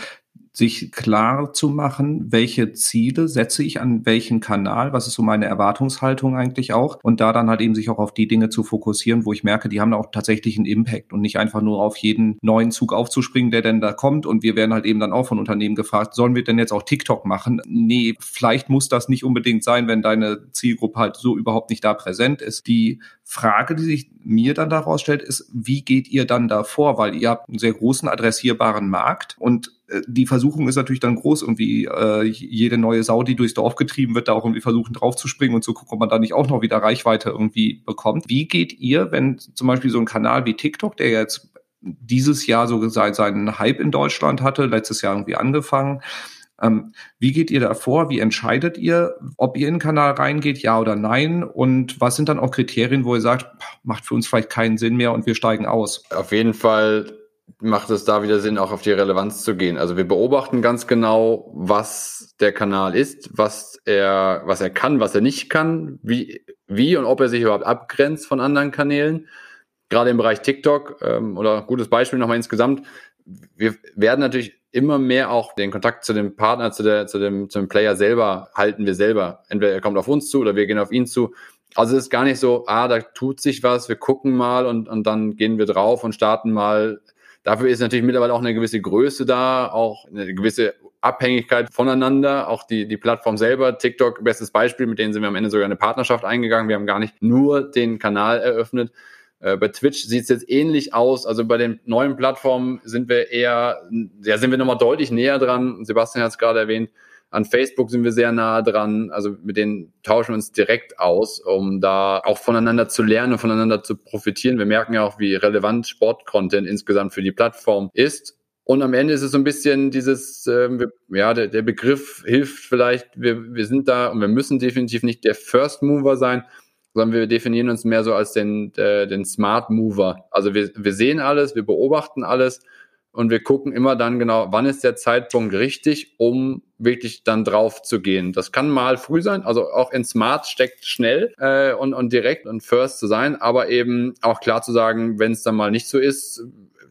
sich klar zu machen, welche Ziele setze ich an welchen Kanal, was ist so meine Erwartungshaltung eigentlich auch und da dann halt eben sich auch auf die Dinge zu fokussieren, wo ich merke, die haben auch tatsächlich einen Impact und nicht einfach nur auf jeden neuen Zug aufzuspringen, der denn da kommt und wir werden halt eben dann auch von Unternehmen gefragt, sollen wir denn jetzt auch TikTok machen? Nee, vielleicht muss das nicht unbedingt sein, wenn deine Zielgruppe halt so überhaupt nicht da präsent ist. Die Frage, die sich mir dann daraus stellt, ist, wie geht ihr dann da vor? Weil ihr habt einen sehr großen adressierbaren Markt und die Versuchung ist natürlich dann groß, irgendwie äh, jede neue Sau, die durchs Dorf getrieben wird, da auch irgendwie versuchen draufzuspringen und zu gucken, ob man da nicht auch noch wieder Reichweite irgendwie bekommt. Wie geht ihr, wenn zum Beispiel so ein Kanal wie TikTok, der jetzt dieses Jahr so seinen Hype in Deutschland hatte, letztes Jahr irgendwie angefangen, ähm, wie geht ihr da vor? Wie entscheidet ihr, ob ihr in den Kanal reingeht, ja oder nein? Und was sind dann auch Kriterien, wo ihr sagt, macht für uns vielleicht keinen Sinn mehr und wir steigen aus? Auf jeden Fall macht es da wieder Sinn, auch auf die Relevanz zu gehen. Also wir beobachten ganz genau, was der Kanal ist, was er, was er kann, was er nicht kann, wie, wie und ob er sich überhaupt abgrenzt von anderen Kanälen. Gerade im Bereich TikTok ähm, oder gutes Beispiel nochmal insgesamt. Wir werden natürlich immer mehr auch den Kontakt zu dem Partner, zu, der, zu, dem, zu dem Player selber halten wir selber. Entweder er kommt auf uns zu oder wir gehen auf ihn zu. Also es ist gar nicht so, ah, da tut sich was, wir gucken mal und, und dann gehen wir drauf und starten mal. Dafür ist natürlich mittlerweile auch eine gewisse Größe da, auch eine gewisse Abhängigkeit voneinander, auch die, die Plattform selber, TikTok, bestes Beispiel, mit denen sind wir am Ende sogar eine Partnerschaft eingegangen. Wir haben gar nicht nur den Kanal eröffnet, äh, bei Twitch sieht es jetzt ähnlich aus. Also bei den neuen Plattformen sind wir eher, ja, sind wir nochmal deutlich näher dran. Sebastian hat es gerade erwähnt. An Facebook sind wir sehr nah dran. Also mit denen tauschen wir uns direkt aus, um da auch voneinander zu lernen und voneinander zu profitieren. Wir merken ja auch, wie relevant Sportcontent insgesamt für die Plattform ist. Und am Ende ist es so ein bisschen dieses, äh, ja, der, der Begriff hilft vielleicht, wir, wir sind da und wir müssen definitiv nicht der First Mover sein, sondern wir definieren uns mehr so als den, äh, den Smart Mover. Also wir, wir sehen alles, wir beobachten alles und wir gucken immer dann genau, wann ist der Zeitpunkt richtig, um wirklich dann drauf zu gehen. Das kann mal früh sein, also auch in Smart steckt schnell äh, und, und direkt und First zu sein, aber eben auch klar zu sagen, wenn es dann mal nicht so ist,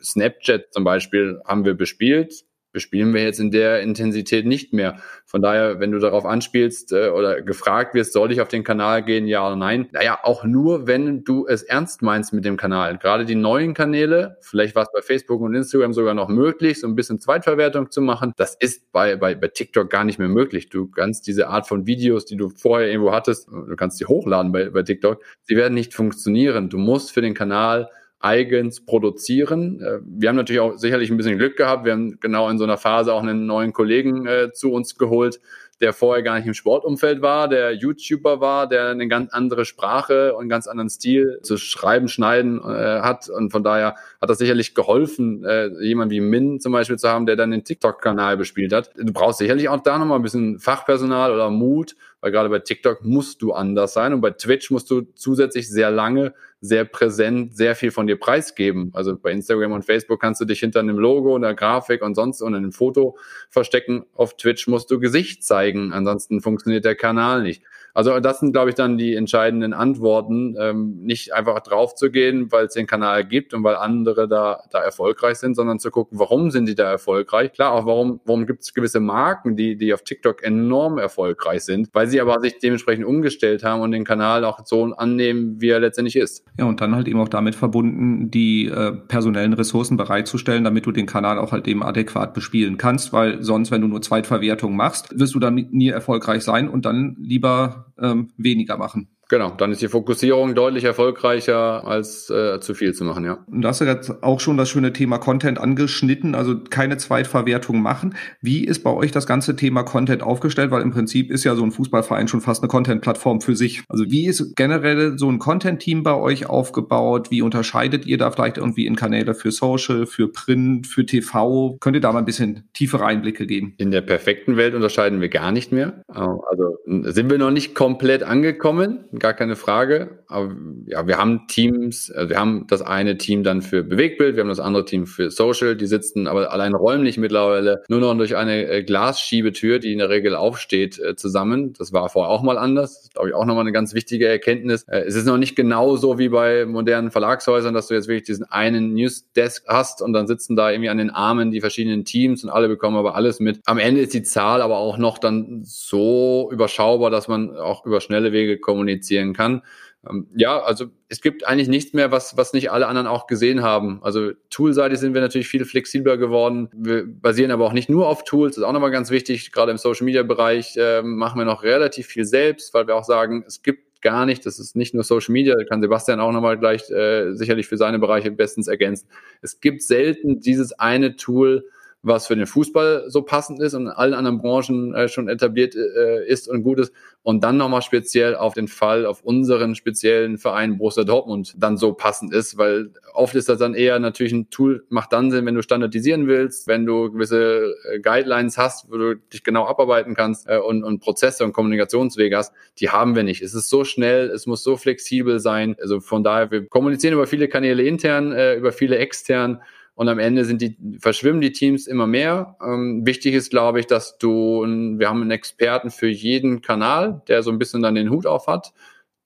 Snapchat zum Beispiel haben wir bespielt, bespielen wir jetzt in der Intensität nicht mehr. Von daher, wenn du darauf anspielst äh, oder gefragt wirst, soll ich auf den Kanal gehen, ja oder nein? Naja, auch nur, wenn du es ernst meinst mit dem Kanal. Gerade die neuen Kanäle, vielleicht war es bei Facebook und Instagram sogar noch möglich, so ein bisschen Zweitverwertung zu machen. Das ist bei, bei, bei TikTok gar nicht mehr möglich. Du kannst diese Art von Videos, die du vorher irgendwo hattest, du kannst die hochladen bei, bei TikTok, sie werden nicht funktionieren. Du musst für den Kanal eigens produzieren. Äh, wir haben natürlich auch sicherlich ein bisschen Glück gehabt. Wir haben genau in so einer Phase auch einen neuen Kollegen äh, zu uns geholt, der vorher gar nicht im Sportumfeld war, der YouTuber war, der eine ganz andere Sprache und einen ganz anderen Stil zu schreiben, schneiden äh, hat. Und von daher hat das sicherlich geholfen, äh, jemand wie Min zum Beispiel zu haben, der dann den TikTok-Kanal bespielt hat. Du brauchst sicherlich auch da nochmal ein bisschen Fachpersonal oder Mut, weil gerade bei TikTok musst du anders sein und bei Twitch musst du zusätzlich sehr lange, sehr präsent, sehr viel von dir preisgeben. Also bei Instagram und Facebook kannst du dich hinter einem Logo, einer Grafik und sonst und einem Foto verstecken. Auf Twitch musst du Gesicht zeigen, ansonsten funktioniert der Kanal nicht. Also das sind, glaube ich, dann die entscheidenden Antworten, ähm, nicht einfach drauf zu gehen, weil es den Kanal gibt und weil andere da, da erfolgreich sind, sondern zu gucken, warum sind die da erfolgreich? Klar, auch warum, warum gibt es gewisse Marken, die, die auf TikTok enorm erfolgreich sind, weil sie aber sich dementsprechend umgestellt haben und den Kanal auch so annehmen, wie er letztendlich ist. Ja, und dann halt eben auch damit verbunden, die äh, personellen Ressourcen bereitzustellen, damit du den Kanal auch halt eben adäquat bespielen kannst, weil sonst, wenn du nur Zweitverwertung machst, wirst du damit nie erfolgreich sein und dann lieber ähm, weniger machen. Genau, dann ist die Fokussierung deutlich erfolgreicher, als äh, zu viel zu machen, ja. Und da hast du jetzt auch schon das schöne Thema Content angeschnitten, also keine Zweitverwertung machen. Wie ist bei euch das ganze Thema Content aufgestellt? Weil im Prinzip ist ja so ein Fußballverein schon fast eine Content-Plattform für sich. Also wie ist generell so ein Content-Team bei euch aufgebaut? Wie unterscheidet ihr da vielleicht irgendwie in Kanäle für Social, für Print, für TV? Könnt ihr da mal ein bisschen tiefere Einblicke geben? In der perfekten Welt unterscheiden wir gar nicht mehr. Also sind wir noch nicht komplett angekommen gar keine Frage. Aber ja, wir haben Teams, also wir haben das eine Team dann für Bewegtbild, wir haben das andere Team für Social, die sitzen aber allein räumlich mittlerweile nur noch durch eine äh, Glasschiebetür, die in der Regel aufsteht, äh, zusammen. Das war vorher auch mal anders. Das ist, glaube ich, auch nochmal eine ganz wichtige Erkenntnis. Äh, es ist noch nicht genau so wie bei modernen Verlagshäusern, dass du jetzt wirklich diesen einen Newsdesk hast und dann sitzen da irgendwie an den Armen die verschiedenen Teams und alle bekommen aber alles mit. Am Ende ist die Zahl aber auch noch dann so überschaubar, dass man auch über schnelle Wege kommunizieren kann. Ähm, ja, also es gibt eigentlich nichts mehr, was, was nicht alle anderen auch gesehen haben. Also toolseitig sind wir natürlich viel flexibler geworden. Wir basieren aber auch nicht nur auf Tools, das ist auch nochmal ganz wichtig. Gerade im Social Media Bereich äh, machen wir noch relativ viel selbst, weil wir auch sagen, es gibt gar nicht, das ist nicht nur Social Media, da kann Sebastian auch nochmal gleich äh, sicherlich für seine Bereiche bestens ergänzen. Es gibt selten dieses eine Tool, was für den Fußball so passend ist und in allen anderen Branchen äh, schon etabliert äh, ist und gut ist. Und dann nochmal speziell auf den Fall, auf unseren speziellen Verein Borussia Dortmund dann so passend ist, weil oft ist das dann eher natürlich ein Tool, macht dann Sinn, wenn du standardisieren willst, wenn du gewisse äh, Guidelines hast, wo du dich genau abarbeiten kannst äh, und, und Prozesse und Kommunikationswege hast. Die haben wir nicht. Es ist so schnell, es muss so flexibel sein. Also von daher, wir kommunizieren über viele Kanäle intern, äh, über viele extern und am Ende sind die, verschwimmen die Teams immer mehr. Ähm, wichtig ist, glaube ich, dass du, wir haben einen Experten für jeden Kanal, der so ein bisschen dann den Hut auf hat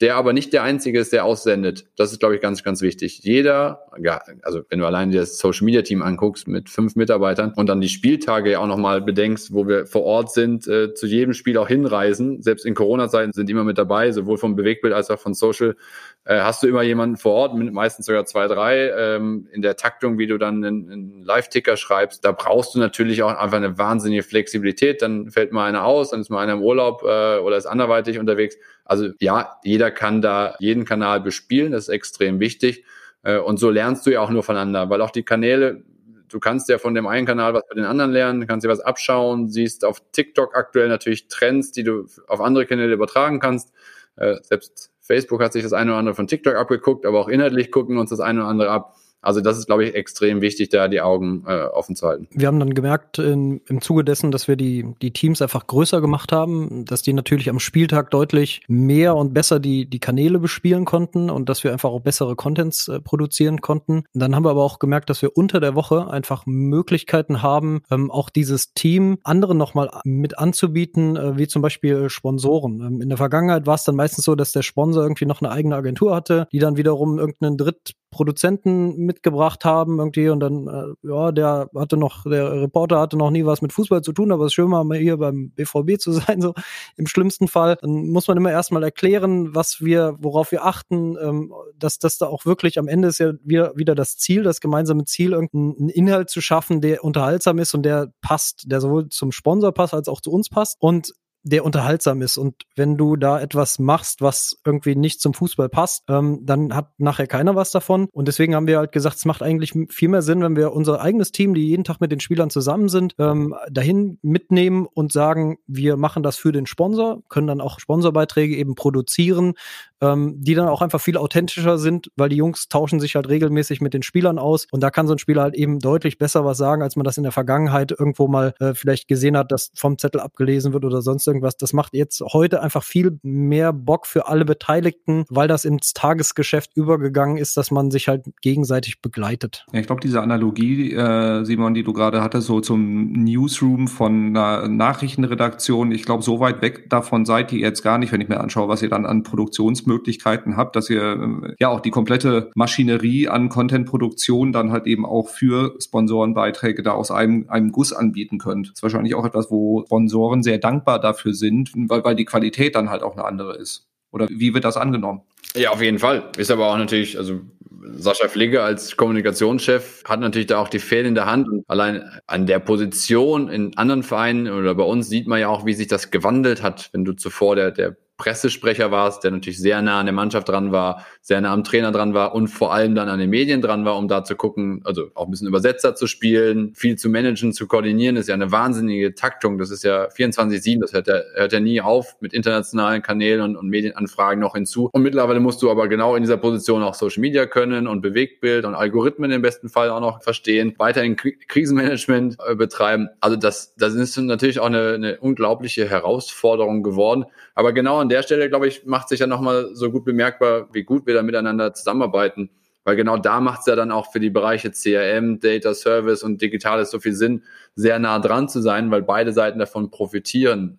der aber nicht der Einzige ist, der aussendet. Das ist, glaube ich, ganz, ganz wichtig. Jeder, ja, also wenn du allein das Social Media Team anguckst mit fünf Mitarbeitern und dann die Spieltage ja auch nochmal bedenkst, wo wir vor Ort sind, äh, zu jedem Spiel auch hinreisen, selbst in Corona-Zeiten sind immer mit dabei, sowohl vom Bewegtbild als auch von Social, äh, hast du immer jemanden vor Ort, meistens sogar zwei, drei, ähm, in der Taktung, wie du dann einen Live-Ticker schreibst, da brauchst du natürlich auch einfach eine wahnsinnige Flexibilität, dann fällt mal einer aus, dann ist mal einer im Urlaub äh, oder ist anderweitig unterwegs also ja, jeder kann da jeden Kanal bespielen, das ist extrem wichtig. Äh, und so lernst du ja auch nur voneinander, weil auch die Kanäle, du kannst ja von dem einen Kanal was bei den anderen lernen, kannst dir was abschauen, siehst auf TikTok aktuell natürlich Trends, die du auf andere Kanäle übertragen kannst. Äh, selbst Facebook hat sich das eine oder andere von TikTok abgeguckt, aber auch inhaltlich gucken uns das eine oder andere ab. Also das ist, glaube ich, extrem wichtig, da die Augen äh, offen zu halten. Wir haben dann gemerkt in, im Zuge dessen, dass wir die, die Teams einfach größer gemacht haben, dass die natürlich am Spieltag deutlich mehr und besser die, die Kanäle bespielen konnten und dass wir einfach auch bessere Contents äh, produzieren konnten. Dann haben wir aber auch gemerkt, dass wir unter der Woche einfach Möglichkeiten haben, ähm, auch dieses Team anderen nochmal mit anzubieten, äh, wie zum Beispiel Sponsoren. Ähm, in der Vergangenheit war es dann meistens so, dass der Sponsor irgendwie noch eine eigene Agentur hatte, die dann wiederum irgendeinen Drittproduzenten mit mitgebracht haben irgendwie und dann, äh, ja, der hatte noch, der Reporter hatte noch nie was mit Fußball zu tun, aber es ist schön mal hier beim BVB zu sein, so im schlimmsten Fall. Dann muss man immer erstmal erklären, was wir, worauf wir achten, ähm, dass das da auch wirklich am Ende ist ja wieder, wieder das Ziel, das gemeinsame Ziel, irgendeinen Inhalt zu schaffen, der unterhaltsam ist und der passt, der sowohl zum Sponsor passt als auch zu uns passt. Und der unterhaltsam ist. Und wenn du da etwas machst, was irgendwie nicht zum Fußball passt, ähm, dann hat nachher keiner was davon. Und deswegen haben wir halt gesagt, es macht eigentlich viel mehr Sinn, wenn wir unser eigenes Team, die jeden Tag mit den Spielern zusammen sind, ähm, dahin mitnehmen und sagen, wir machen das für den Sponsor, können dann auch Sponsorbeiträge eben produzieren, ähm, die dann auch einfach viel authentischer sind, weil die Jungs tauschen sich halt regelmäßig mit den Spielern aus. Und da kann so ein Spieler halt eben deutlich besser was sagen, als man das in der Vergangenheit irgendwo mal äh, vielleicht gesehen hat, dass vom Zettel abgelesen wird oder sonst irgendwas. Das macht jetzt heute einfach viel mehr Bock für alle Beteiligten, weil das ins Tagesgeschäft übergegangen ist, dass man sich halt gegenseitig begleitet. Ja, ich glaube, diese Analogie, äh, Simon, die du gerade hattest, so zum Newsroom von einer Nachrichtenredaktion, ich glaube, so weit weg davon seid ihr jetzt gar nicht, wenn ich mir anschaue, was ihr dann an Produktionsmöglichkeiten habt, dass ihr äh, ja auch die komplette Maschinerie an Contentproduktion dann halt eben auch für Sponsorenbeiträge da aus einem, einem Guss anbieten könnt. Das ist wahrscheinlich auch etwas, wo Sponsoren sehr dankbar dafür dafür sind, weil, weil die Qualität dann halt auch eine andere ist. Oder wie wird das angenommen? Ja, auf jeden Fall. Ist aber auch natürlich, also Sascha Fligge als Kommunikationschef hat natürlich da auch die Fäden in der Hand und allein an der Position in anderen Vereinen oder bei uns sieht man ja auch, wie sich das gewandelt hat, wenn du zuvor der, der Pressesprecher warst, der natürlich sehr nah an der Mannschaft dran war, sehr nah am Trainer dran war und vor allem dann an den Medien dran war, um da zu gucken, also auch ein bisschen Übersetzer zu spielen, viel zu managen, zu koordinieren, ist ja eine wahnsinnige Taktung. Das ist ja 24-7, das hört ja, hört ja nie auf mit internationalen Kanälen und, und Medienanfragen noch hinzu. Und mittlerweile musst du aber genau in dieser Position auch Social Media können und Bewegtbild und Algorithmen im besten Fall auch noch verstehen, weiterhin Krisenmanagement äh, betreiben. Also das, das ist natürlich auch eine, eine unglaubliche Herausforderung geworden. Aber genau an der Stelle, glaube ich, macht sich ja nochmal so gut bemerkbar, wie gut wir da miteinander zusammenarbeiten. Weil genau da macht es ja dann auch für die Bereiche CRM, Data Service und Digitales so viel Sinn, sehr nah dran zu sein, weil beide Seiten davon profitieren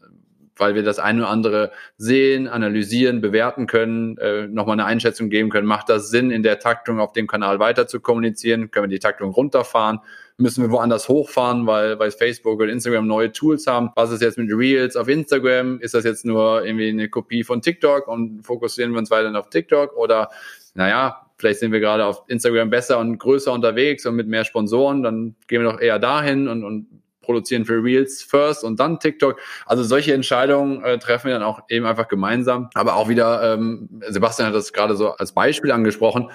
weil wir das eine oder andere sehen, analysieren, bewerten können, äh, nochmal eine Einschätzung geben können. Macht das Sinn, in der Taktung auf dem Kanal weiter zu kommunizieren? Können wir die Taktung runterfahren? Müssen wir woanders hochfahren, weil, weil Facebook und Instagram neue Tools haben? Was ist jetzt mit Reels auf Instagram? Ist das jetzt nur irgendwie eine Kopie von TikTok und fokussieren wir uns weiterhin auf TikTok? Oder, naja, vielleicht sind wir gerade auf Instagram besser und größer unterwegs und mit mehr Sponsoren, dann gehen wir doch eher dahin und, und produzieren für Reels first und dann TikTok. Also solche Entscheidungen äh, treffen wir dann auch eben einfach gemeinsam. Aber auch wieder, ähm, Sebastian hat das gerade so als Beispiel angesprochen,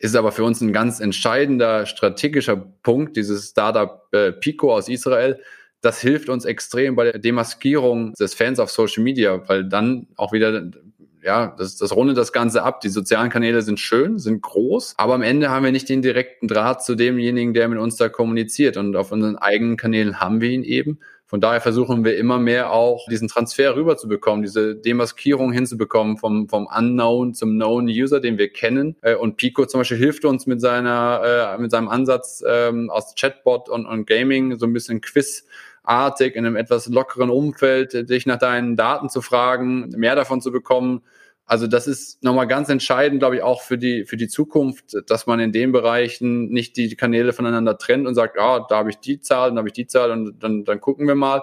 ist aber für uns ein ganz entscheidender strategischer Punkt, dieses Startup äh, Pico aus Israel. Das hilft uns extrem bei der Demaskierung des Fans auf Social Media, weil dann auch wieder ja, das, das rundet das Ganze ab. Die sozialen Kanäle sind schön, sind groß, aber am Ende haben wir nicht den direkten Draht zu demjenigen, der mit uns da kommuniziert. Und auf unseren eigenen Kanälen haben wir ihn eben. Von daher versuchen wir immer mehr auch diesen Transfer rüberzubekommen, diese Demaskierung hinzubekommen vom, vom Unknown zum Known User, den wir kennen. Äh, und Pico zum Beispiel hilft uns mit seiner, äh, mit seinem Ansatz ähm, aus Chatbot und, und Gaming so ein bisschen Quiz artig in einem etwas lockeren Umfeld, dich nach deinen Daten zu fragen, mehr davon zu bekommen. Also das ist nochmal ganz entscheidend, glaube ich, auch für die, für die Zukunft, dass man in den Bereichen nicht die Kanäle voneinander trennt und sagt, ah, da habe ich die Zahl, da habe ich die Zahl und dann, dann gucken wir mal,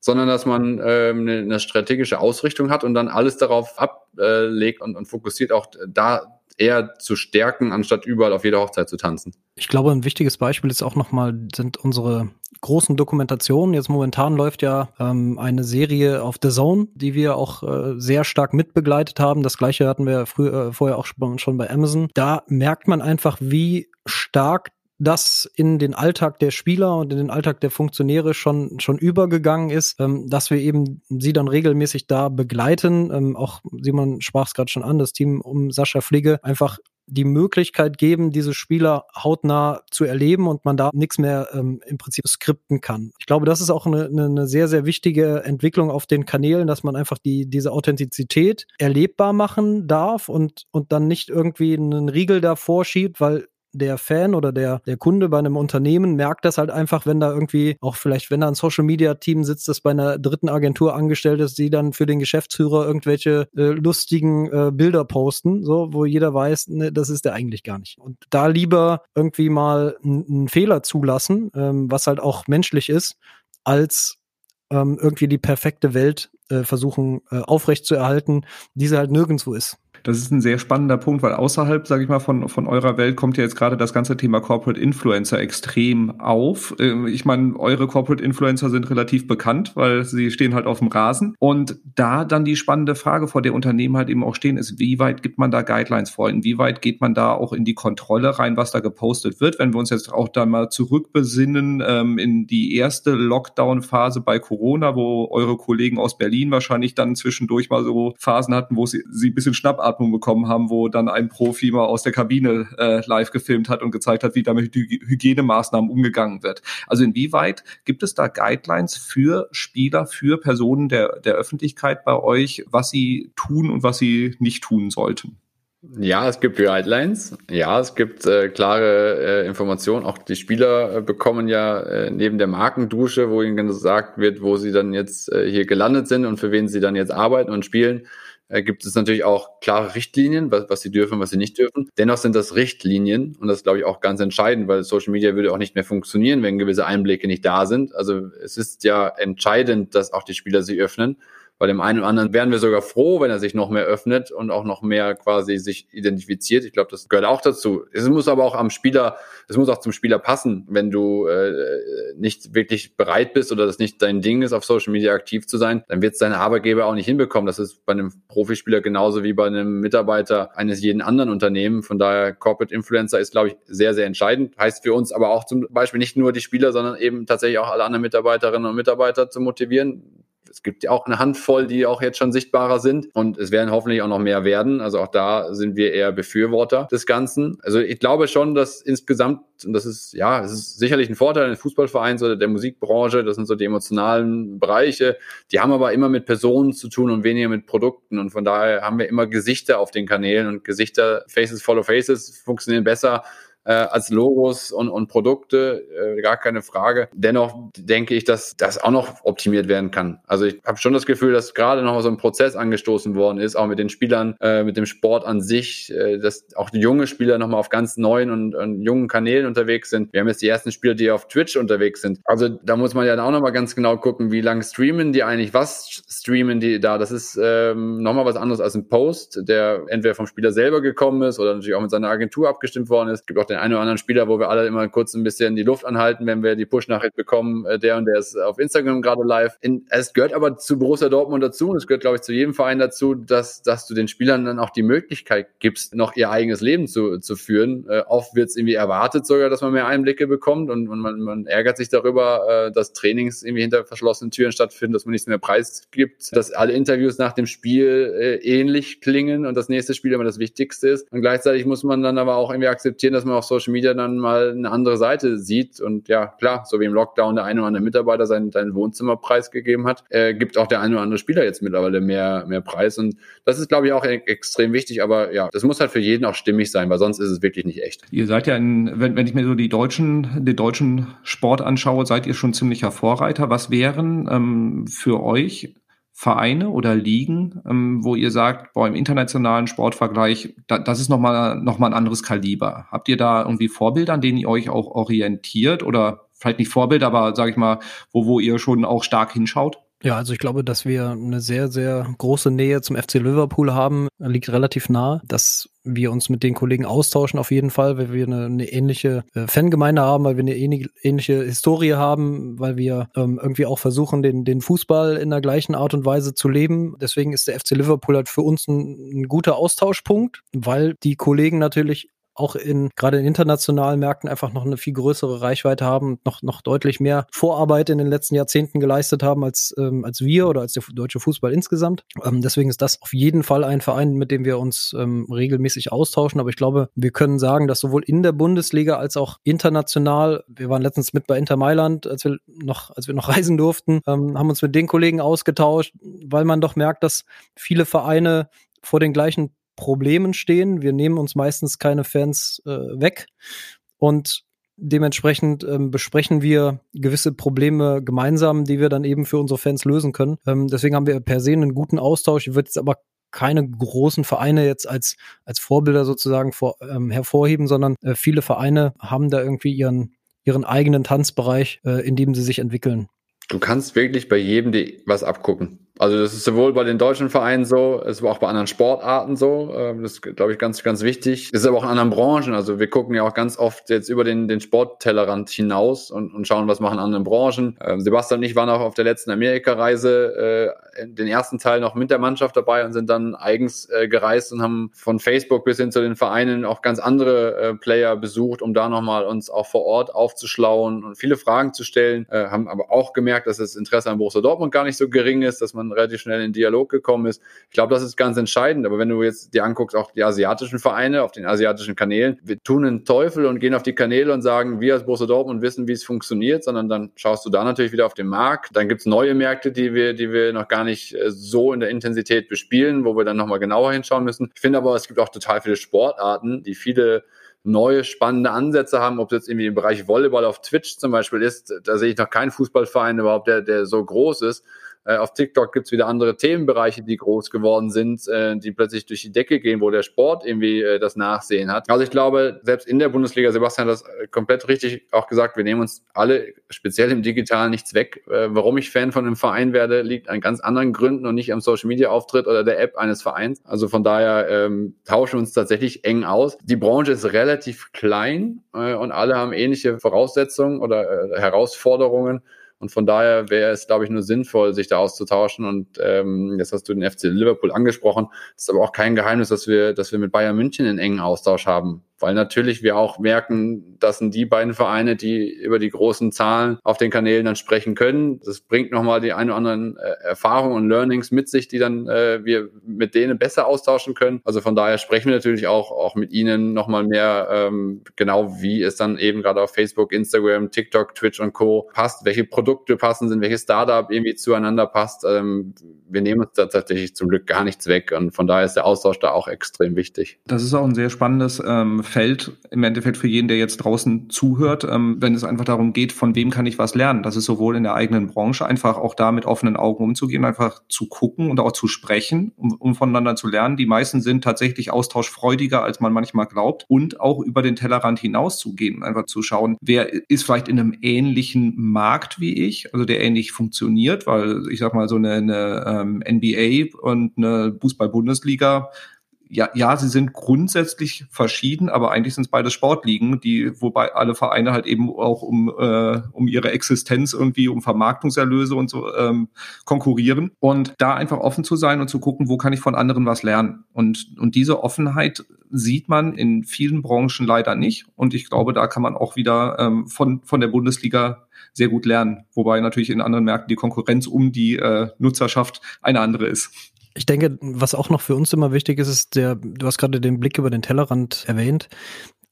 sondern dass man ähm, eine, eine strategische Ausrichtung hat und dann alles darauf ablegt und, und fokussiert auch da eher zu stärken, anstatt überall auf jeder Hochzeit zu tanzen. Ich glaube, ein wichtiges Beispiel ist auch nochmal, sind unsere großen Dokumentationen. Jetzt momentan läuft ja ähm, eine Serie auf The Zone, die wir auch äh, sehr stark mitbegleitet haben. Das gleiche hatten wir früher, äh, vorher auch schon bei Amazon. Da merkt man einfach, wie stark das in den Alltag der Spieler und in den Alltag der Funktionäre schon schon übergegangen ist, ähm, dass wir eben sie dann regelmäßig da begleiten. Ähm, auch Simon sprach es gerade schon an, das Team um Sascha Fligge einfach die Möglichkeit geben, diese Spieler hautnah zu erleben und man da nichts mehr ähm, im Prinzip skripten kann. Ich glaube, das ist auch eine, eine sehr, sehr wichtige Entwicklung auf den Kanälen, dass man einfach die, diese Authentizität erlebbar machen darf und, und dann nicht irgendwie einen Riegel davor schiebt, weil der Fan oder der, der Kunde bei einem Unternehmen merkt das halt einfach, wenn da irgendwie, auch vielleicht, wenn da ein Social Media Team sitzt, das bei einer dritten Agentur angestellt ist, die dann für den Geschäftsführer irgendwelche äh, lustigen äh, Bilder posten, so, wo jeder weiß, ne, das ist der eigentlich gar nicht. Und da lieber irgendwie mal einen Fehler zulassen, ähm, was halt auch menschlich ist, als ähm, irgendwie die perfekte Welt äh, versuchen äh, aufrechtzuerhalten, diese halt nirgendwo ist. Das ist ein sehr spannender Punkt, weil außerhalb, sage ich mal, von, von eurer Welt kommt ja jetzt gerade das ganze Thema Corporate Influencer extrem auf. Ähm, ich meine, eure Corporate Influencer sind relativ bekannt, weil sie stehen halt auf dem Rasen. Und da dann die spannende Frage, vor der Unternehmen halt eben auch stehen, ist, wie weit gibt man da Guidelines vor? Inwieweit geht man da auch in die Kontrolle rein, was da gepostet wird? Wenn wir uns jetzt auch da mal zurückbesinnen ähm, in die erste Lockdown-Phase bei Corona, wo eure Kollegen aus Berlin wahrscheinlich dann zwischendurch mal so Phasen hatten, wo sie, sie ein bisschen schnapp Schnappatmung bekommen haben, wo dann ein Profi mal aus der Kabine äh, live gefilmt hat und gezeigt hat, wie damit Hygienemaßnahmen umgegangen wird. Also inwieweit gibt es da Guidelines für Spieler, für Personen der, der Öffentlichkeit bei euch, was sie tun und was sie nicht tun sollten? Ja, es gibt Guidelines. Ja, es gibt äh, klare äh, Informationen. Auch die Spieler äh, bekommen ja äh, neben der Markendusche, wo ihnen gesagt wird, wo sie dann jetzt äh, hier gelandet sind und für wen sie dann jetzt arbeiten und spielen, äh, gibt es natürlich auch klare Richtlinien, was, was sie dürfen, was sie nicht dürfen. Dennoch sind das Richtlinien und das glaube ich, auch ganz entscheidend, weil Social Media würde auch nicht mehr funktionieren, wenn gewisse Einblicke nicht da sind. Also es ist ja entscheidend, dass auch die Spieler sie öffnen. Bei dem einen oder anderen wären wir sogar froh, wenn er sich noch mehr öffnet und auch noch mehr quasi sich identifiziert. Ich glaube, das gehört auch dazu. Es muss aber auch am Spieler, es muss auch zum Spieler passen. Wenn du äh, nicht wirklich bereit bist oder das nicht dein Ding ist, auf Social Media aktiv zu sein, dann wird es deine Arbeitgeber auch nicht hinbekommen. Das ist bei einem Profispieler genauso wie bei einem Mitarbeiter eines jeden anderen Unternehmen. Von daher Corporate Influencer ist, glaube ich, sehr, sehr entscheidend. Heißt für uns aber auch zum Beispiel nicht nur die Spieler, sondern eben tatsächlich auch alle anderen Mitarbeiterinnen und Mitarbeiter zu motivieren Es gibt ja auch eine Handvoll, die auch jetzt schon sichtbarer sind. Und es werden hoffentlich auch noch mehr werden. Also auch da sind wir eher Befürworter des Ganzen. Also ich glaube schon, dass insgesamt, und das ist, ja, es ist sicherlich ein Vorteil eines Fußballvereins oder der Musikbranche, das sind so die emotionalen Bereiche, die haben aber immer mit Personen zu tun und weniger mit Produkten. Und von daher haben wir immer Gesichter auf den Kanälen. Und Gesichter, Faces follow Faces funktionieren besser äh, als Logos und, und Produkte, äh, gar keine Frage. Dennoch denke ich, dass das auch noch optimiert werden kann. Also ich habe schon das Gefühl, dass gerade noch so ein Prozess angestoßen worden ist, auch mit den Spielern, äh, mit dem Sport an sich, äh, dass auch junge Spieler nochmal auf ganz neuen und, und jungen Kanälen unterwegs sind. Wir haben jetzt die ersten Spieler, die auf Twitch unterwegs sind. Also da muss man ja auch nochmal ganz genau gucken, wie lange streamen die eigentlich, was streamen die da. Das ist ähm, nochmal was anderes als ein Post, der entweder vom Spieler selber gekommen ist oder natürlich auch mit seiner Agentur abgestimmt worden ist. Es gibt auch den einen oder anderen Spieler, wo wir alle immer kurz ein bisschen die Luft anhalten, wenn wir die Push-Nachricht bekommen, äh, der und der ist auf Instagram gerade live. In, es gehört aber zu Borussia Dortmund dazu und es gehört, glaube ich, zu jedem Verein dazu, dass, dass du den Spielern dann auch die Möglichkeit gibst, noch ihr eigenes Leben zu, zu führen. Äh, oft wird es irgendwie erwartet sogar, dass man mehr Einblicke bekommt und, und man, man ärgert sich darüber, äh, dass Trainings irgendwie hinter verschlossenen Türen stattfinden, dass man nichts mehr preisgibt, dass alle Interviews nach dem Spiel äh, ähnlich klingen und das nächste Spiel immer das Wichtigste ist. Und gleichzeitig muss man dann aber auch irgendwie akzeptieren, dass man auf Social Media dann mal eine andere Seite sieht. Und ja, klar, so wie im Lockdown der eine oder andere Mitarbeiter sein, sein Wohnzimmer preisgegeben hat, äh, gibt auch der eine oder andere Spieler jetzt mittlerweile mehr, mehr Preis. Und das ist, glaube ich, auch e extrem wichtig. Aber ja, das muss halt für jeden auch stimmig sein, weil sonst ist es wirklich nicht echt. Ihr seid ja, in, wenn, wenn ich mir so die deutschen, den deutschen Sport anschaue, seid ihr schon ziemlicher Vorreiter. Was wären ähm, für euch Vereine oder Ligen, ähm, wo ihr sagt, boah, im internationalen Sportvergleich, da, das ist nochmal noch mal ein anderes Kaliber. Habt ihr da irgendwie Vorbilder, an denen ihr euch auch orientiert oder vielleicht nicht Vorbild, aber sage ich mal, wo, wo ihr schon auch stark hinschaut? Ja, also ich glaube, dass wir eine sehr, sehr große Nähe zum FC Liverpool haben, liegt relativ nah, dass wir uns mit den Kollegen austauschen auf jeden Fall, weil wir eine, eine ähnliche äh, Fangemeinde haben, weil wir eine ähnliche Historie haben, weil wir ähm, irgendwie auch versuchen, den, den Fußball in der gleichen Art und Weise zu leben. Deswegen ist der FC Liverpool halt für uns ein, ein guter Austauschpunkt, weil die Kollegen natürlich auch in gerade in internationalen Märkten einfach noch eine viel größere Reichweite haben und noch, noch deutlich mehr Vorarbeit in den letzten Jahrzehnten geleistet haben als, ähm, als wir oder als der deutsche Fußball insgesamt. Ähm, deswegen ist das auf jeden Fall ein Verein, mit dem wir uns ähm, regelmäßig austauschen. Aber ich glaube, wir können sagen, dass sowohl in der Bundesliga als auch international, wir waren letztens mit bei Inter Mailand, als wir noch, als wir noch reisen durften, ähm, haben uns mit den Kollegen ausgetauscht, weil man doch merkt, dass viele Vereine vor den gleichen Problemen stehen. Wir nehmen uns meistens keine Fans äh, weg und dementsprechend ähm, besprechen wir gewisse Probleme gemeinsam, die wir dann eben für unsere Fans lösen können. Ähm, deswegen haben wir per se einen guten Austausch. Ich würde jetzt aber keine großen Vereine jetzt als, als Vorbilder sozusagen vor, ähm, hervorheben, sondern äh, viele Vereine haben da irgendwie ihren, ihren eigenen Tanzbereich, äh, in dem sie sich entwickeln. Du kannst wirklich bei jedem die was abgucken. Also das ist sowohl bei den deutschen Vereinen so, es war auch bei anderen Sportarten so. Ähm, das ist, glaube ich, ganz, ganz wichtig. Es ist aber auch in anderen Branchen. Also wir gucken ja auch ganz oft jetzt über den, den Sporttellerrand hinaus und, und schauen, was machen andere Branchen. Ähm, Sebastian und ich waren auch auf der letzten Amerika-Reise äh, den ersten Teil noch mit der Mannschaft dabei und sind dann eigens äh, gereist und haben von Facebook bis hin zu den Vereinen auch ganz andere äh, Player besucht, um da nochmal uns auch vor Ort aufzuschlauen und viele Fragen zu stellen. Äh, haben aber auch gemerkt, dass das Interesse an Borussia Dortmund gar nicht so gering ist, dass man relativ schnell in Dialog gekommen ist. Ich glaube, das ist ganz entscheidend. Aber wenn du jetzt dir anguckst, auch die asiatischen Vereine auf den asiatischen Kanälen, wir tun einen Teufel und gehen auf die Kanäle und sagen, wir als Borussia Dortmund wissen, wie es funktioniert, sondern dann schaust du da natürlich wieder auf den Markt. Dann gibt's neue Märkte, die wir, die wir noch gar nicht äh, so in der Intensität bespielen, wo wir dann nochmal genauer hinschauen müssen. Ich finde aber, es gibt auch total viele Sportarten, die viele neue spannende Ansätze haben, ob es jetzt irgendwie im Bereich Volleyball auf Twitch zum Beispiel ist, da sehe ich noch keinen Fußballverein überhaupt, der, der so groß ist. Äh, auf TikTok gibt's wieder andere Themenbereiche, die groß geworden sind, äh, die plötzlich durch die Decke gehen, wo der Sport irgendwie äh, das Nachsehen hat. Also ich glaube, selbst in der Bundesliga, Sebastian hat das äh, komplett richtig auch gesagt, wir nehmen uns alle speziell im Digitalen nichts weg. Äh, warum ich Fan von einem Verein werde, liegt an ganz anderen Gründen und nicht am Social Media Auftritt oder der App eines Vereins. Also von daher ähm, tauschen wir uns tatsächlich eng aus. Die Branche ist relativ klein äh, und alle haben ähnliche Voraussetzungen oder äh, Herausforderungen. Und von daher wäre es, glaube ich, nur sinnvoll, sich da auszutauschen. Und ähm, jetzt hast du den FC Liverpool angesprochen. Es ist aber auch kein Geheimnis, dass wir, dass wir mit Bayern München einen engen Austausch haben. Weil natürlich wir auch merken, das sind die beiden Vereine, die über die großen Zahlen auf den Kanälen dann sprechen können. Das bringt nochmal die ein oder anderen äh, Erfahrungen und Learnings mit sich, die dann äh, wir mit denen besser austauschen können. Also von daher sprechen wir natürlich auch, auch mit ihnen nochmal mehr ähm, genau, wie es dann eben gerade auf Facebook, Instagram, TikTok, Twitch und Co. passt, welche Produkte passen sind, welches Startup irgendwie zueinander passt. Ähm, wir nehmen uns da tatsächlich zum Glück gar nichts weg und von daher ist der Austausch da auch extrem wichtig. Das ist auch ein sehr spannendes ähm, Feld im Endeffekt für jeden, der jetzt draußen zuhört, ähm, wenn es einfach darum geht, von wem kann ich was lernen. Das ist sowohl in der eigenen Branche einfach auch da mit offenen Augen umzugehen, einfach zu gucken und auch zu sprechen, um, um voneinander zu lernen. Die meisten sind tatsächlich austauschfreudiger, als man manchmal glaubt und auch über den Tellerrand hinaus zu gehen, einfach zu schauen, wer ist vielleicht in einem ähnlichen Markt wie ich, also der ähnlich funktioniert, weil ich sag mal so eine, eine ähm, NBA und eine Fußball-Bundesliga ja, ja, sie sind grundsätzlich verschieden, aber eigentlich sind es beide Sportligen, die, wobei alle Vereine halt eben auch um, äh, um ihre Existenz irgendwie, um Vermarktungserlöse und so ähm, konkurrieren. Und da einfach offen zu sein und zu gucken, wo kann ich von anderen was lernen. Und, und diese Offenheit sieht man in vielen Branchen leider nicht. Und ich glaube, da kann man auch wieder ähm, von, von der Bundesliga sehr gut lernen. Wobei natürlich in anderen Märkten die Konkurrenz um die äh, Nutzerschaft eine andere ist. Ich denke, was auch noch für uns immer wichtig ist, ist der, du hast gerade den Blick über den Tellerrand erwähnt,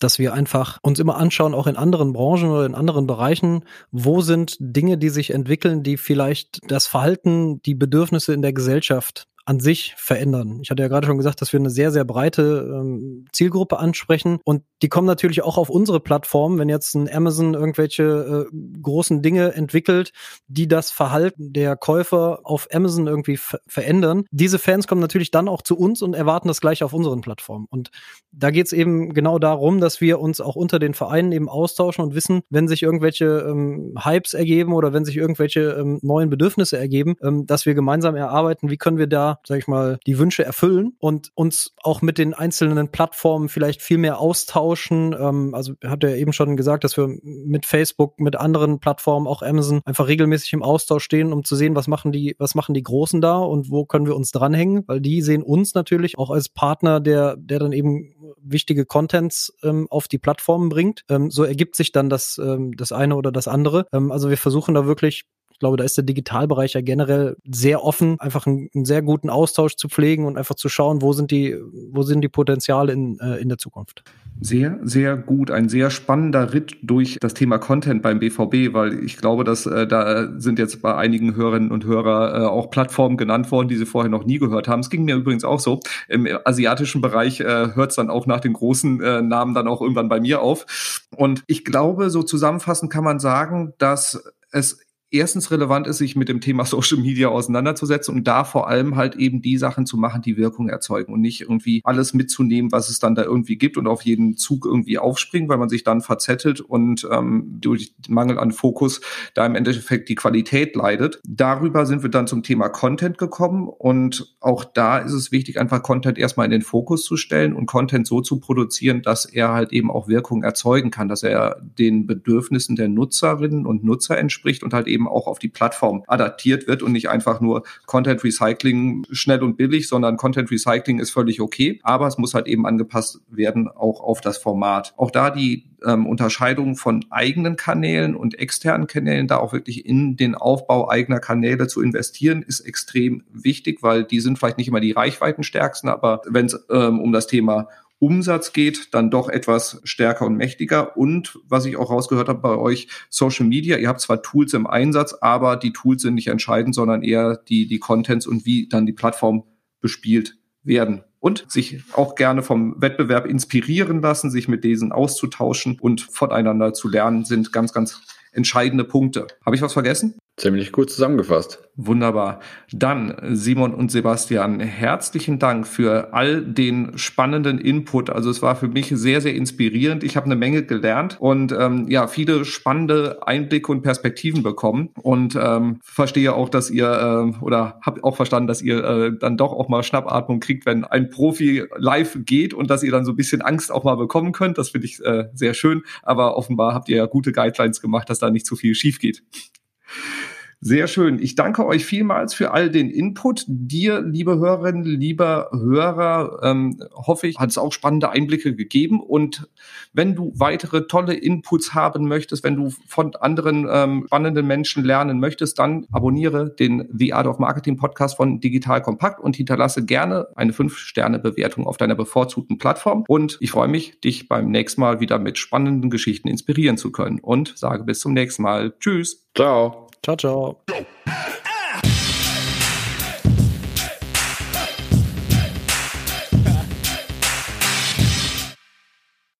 dass wir einfach uns immer anschauen, auch in anderen Branchen oder in anderen Bereichen, wo sind Dinge, die sich entwickeln, die vielleicht das Verhalten, die Bedürfnisse in der Gesellschaft an sich verändern. Ich hatte ja gerade schon gesagt, dass wir eine sehr, sehr breite ähm, Zielgruppe ansprechen und die kommen natürlich auch auf unsere Plattform, wenn jetzt ein Amazon irgendwelche äh, großen Dinge entwickelt, die das Verhalten der Käufer auf Amazon irgendwie verändern. Diese Fans kommen natürlich dann auch zu uns und erwarten das gleiche auf unseren Plattformen. Und da geht es eben genau darum, dass wir uns auch unter den Vereinen eben austauschen und wissen, wenn sich irgendwelche ähm, Hypes ergeben oder wenn sich irgendwelche ähm, neuen Bedürfnisse ergeben, ähm, dass wir gemeinsam erarbeiten, wie können wir da sag ich mal, die Wünsche erfüllen und uns auch mit den einzelnen Plattformen vielleicht viel mehr austauschen. Ähm, also hat er eben schon gesagt, dass wir mit Facebook, mit anderen Plattformen, auch Amazon, einfach regelmäßig im Austausch stehen, um zu sehen, was machen die, was machen die Großen da und wo können wir uns dranhängen, weil die sehen uns natürlich auch als Partner, der, der dann eben wichtige Contents ähm, auf die Plattformen bringt. Ähm, so ergibt sich dann das, ähm, das eine oder das andere. Ähm, also wir versuchen da wirklich ich glaube, da ist der Digitalbereich ja generell sehr offen, einfach einen, einen, sehr guten Austausch zu pflegen und einfach zu schauen, wo sind die, wo sind die Potenziale in, äh, in der Zukunft. Sehr, sehr gut. Ein sehr spannender Ritt durch das Thema Content beim BVB, weil ich glaube, dass äh, da sind jetzt bei einigen Hörerinnen und Hörer äh, auch Plattformen genannt worden, die sie vorher noch nie gehört haben. Es ging mir übrigens auch so. Im asiatischen Bereich äh, hört es dann auch nach den großen äh, Namen dann auch irgendwann bei mir auf. Und ich glaube, so zusammenfassend kann man sagen, dass es erstens relevant ist, sich mit dem Thema Social Media auseinanderzusetzen und da vor allem halt eben die Sachen zu machen, die Wirkung erzeugen und nicht irgendwie alles mitzunehmen, was es dann da irgendwie gibt und auf jeden Zug irgendwie aufspringen, weil man sich dann verzettelt und ähm, durch Mangel an Fokus da im Endeffekt die Qualität leidet. Darüber sind wir dann zum Thema Content gekommen und auch da ist es wichtig, einfach Content erstmal in den Fokus zu stellen und Content so zu produzieren, dass er halt eben auch Wirkung erzeugen kann, dass er den Bedürfnissen der Nutzerinnen und Nutzer entspricht und halt eben eben auch auf die Plattform adaptiert wird und nicht einfach nur Content Recycling schnell und billig, sondern Content Recycling ist völlig okay, aber es muss halt eben angepasst werden auch auf das Format. Auch da die ähm, Unterscheidung von eigenen Kanälen und externen Kanälen, da auch wirklich in den Aufbau eigener Kanäle zu investieren, ist extrem wichtig, weil die sind vielleicht nicht immer die reichweitenstärksten, aber wenn es ähm, um das Thema Umsatz geht, dann doch etwas stärker und mächtiger. Und was ich auch rausgehört habe bei euch, Social Media, ihr habt zwar Tools im Einsatz, aber die Tools sind nicht entscheidend, sondern eher die, die Contents und wie dann die Plattform bespielt werden. Und sich auch gerne vom Wettbewerb inspirieren lassen, sich mit diesen auszutauschen und voneinander zu lernen, sind ganz, ganz entscheidende Punkte. Habe ich was vergessen? Ziemlich gut zusammengefasst. Wunderbar. Dann, Simon und Sebastian, herzlichen Dank für all den spannenden Input. Also es war für mich sehr, sehr inspirierend. Ich habe eine Menge gelernt und ähm, ja, viele spannende Einblicke und Perspektiven bekommen und ähm, verstehe auch, dass ihr äh, oder habe auch verstanden, dass ihr äh, dann doch auch mal Schnappatmung kriegt, wenn ein Profi live geht und dass ihr dann so ein bisschen Angst auch mal bekommen könnt. Das finde ich äh, sehr schön. Aber offenbar habt ihr ja gute Guidelines gemacht, dass da nicht zu viel schief geht. Sehr schön. Ich danke euch vielmals für all den Input. Dir, liebe Hörerinnen, lieber Hörer, ähm, hoffe ich, hat es auch spannende Einblicke gegeben. Und wenn du weitere tolle Inputs haben möchtest, wenn du von anderen ähm, spannenden Menschen lernen möchtest, dann abonniere den The Art of Marketing Podcast von Digital Kompakt und hinterlasse gerne eine 5-Sterne-Bewertung auf deiner bevorzugten Plattform. Und ich freue mich, dich beim nächsten Mal wieder mit spannenden Geschichten inspirieren zu können. Und sage bis zum nächsten Mal. Tschüss. Ciao. Ciao, ciao.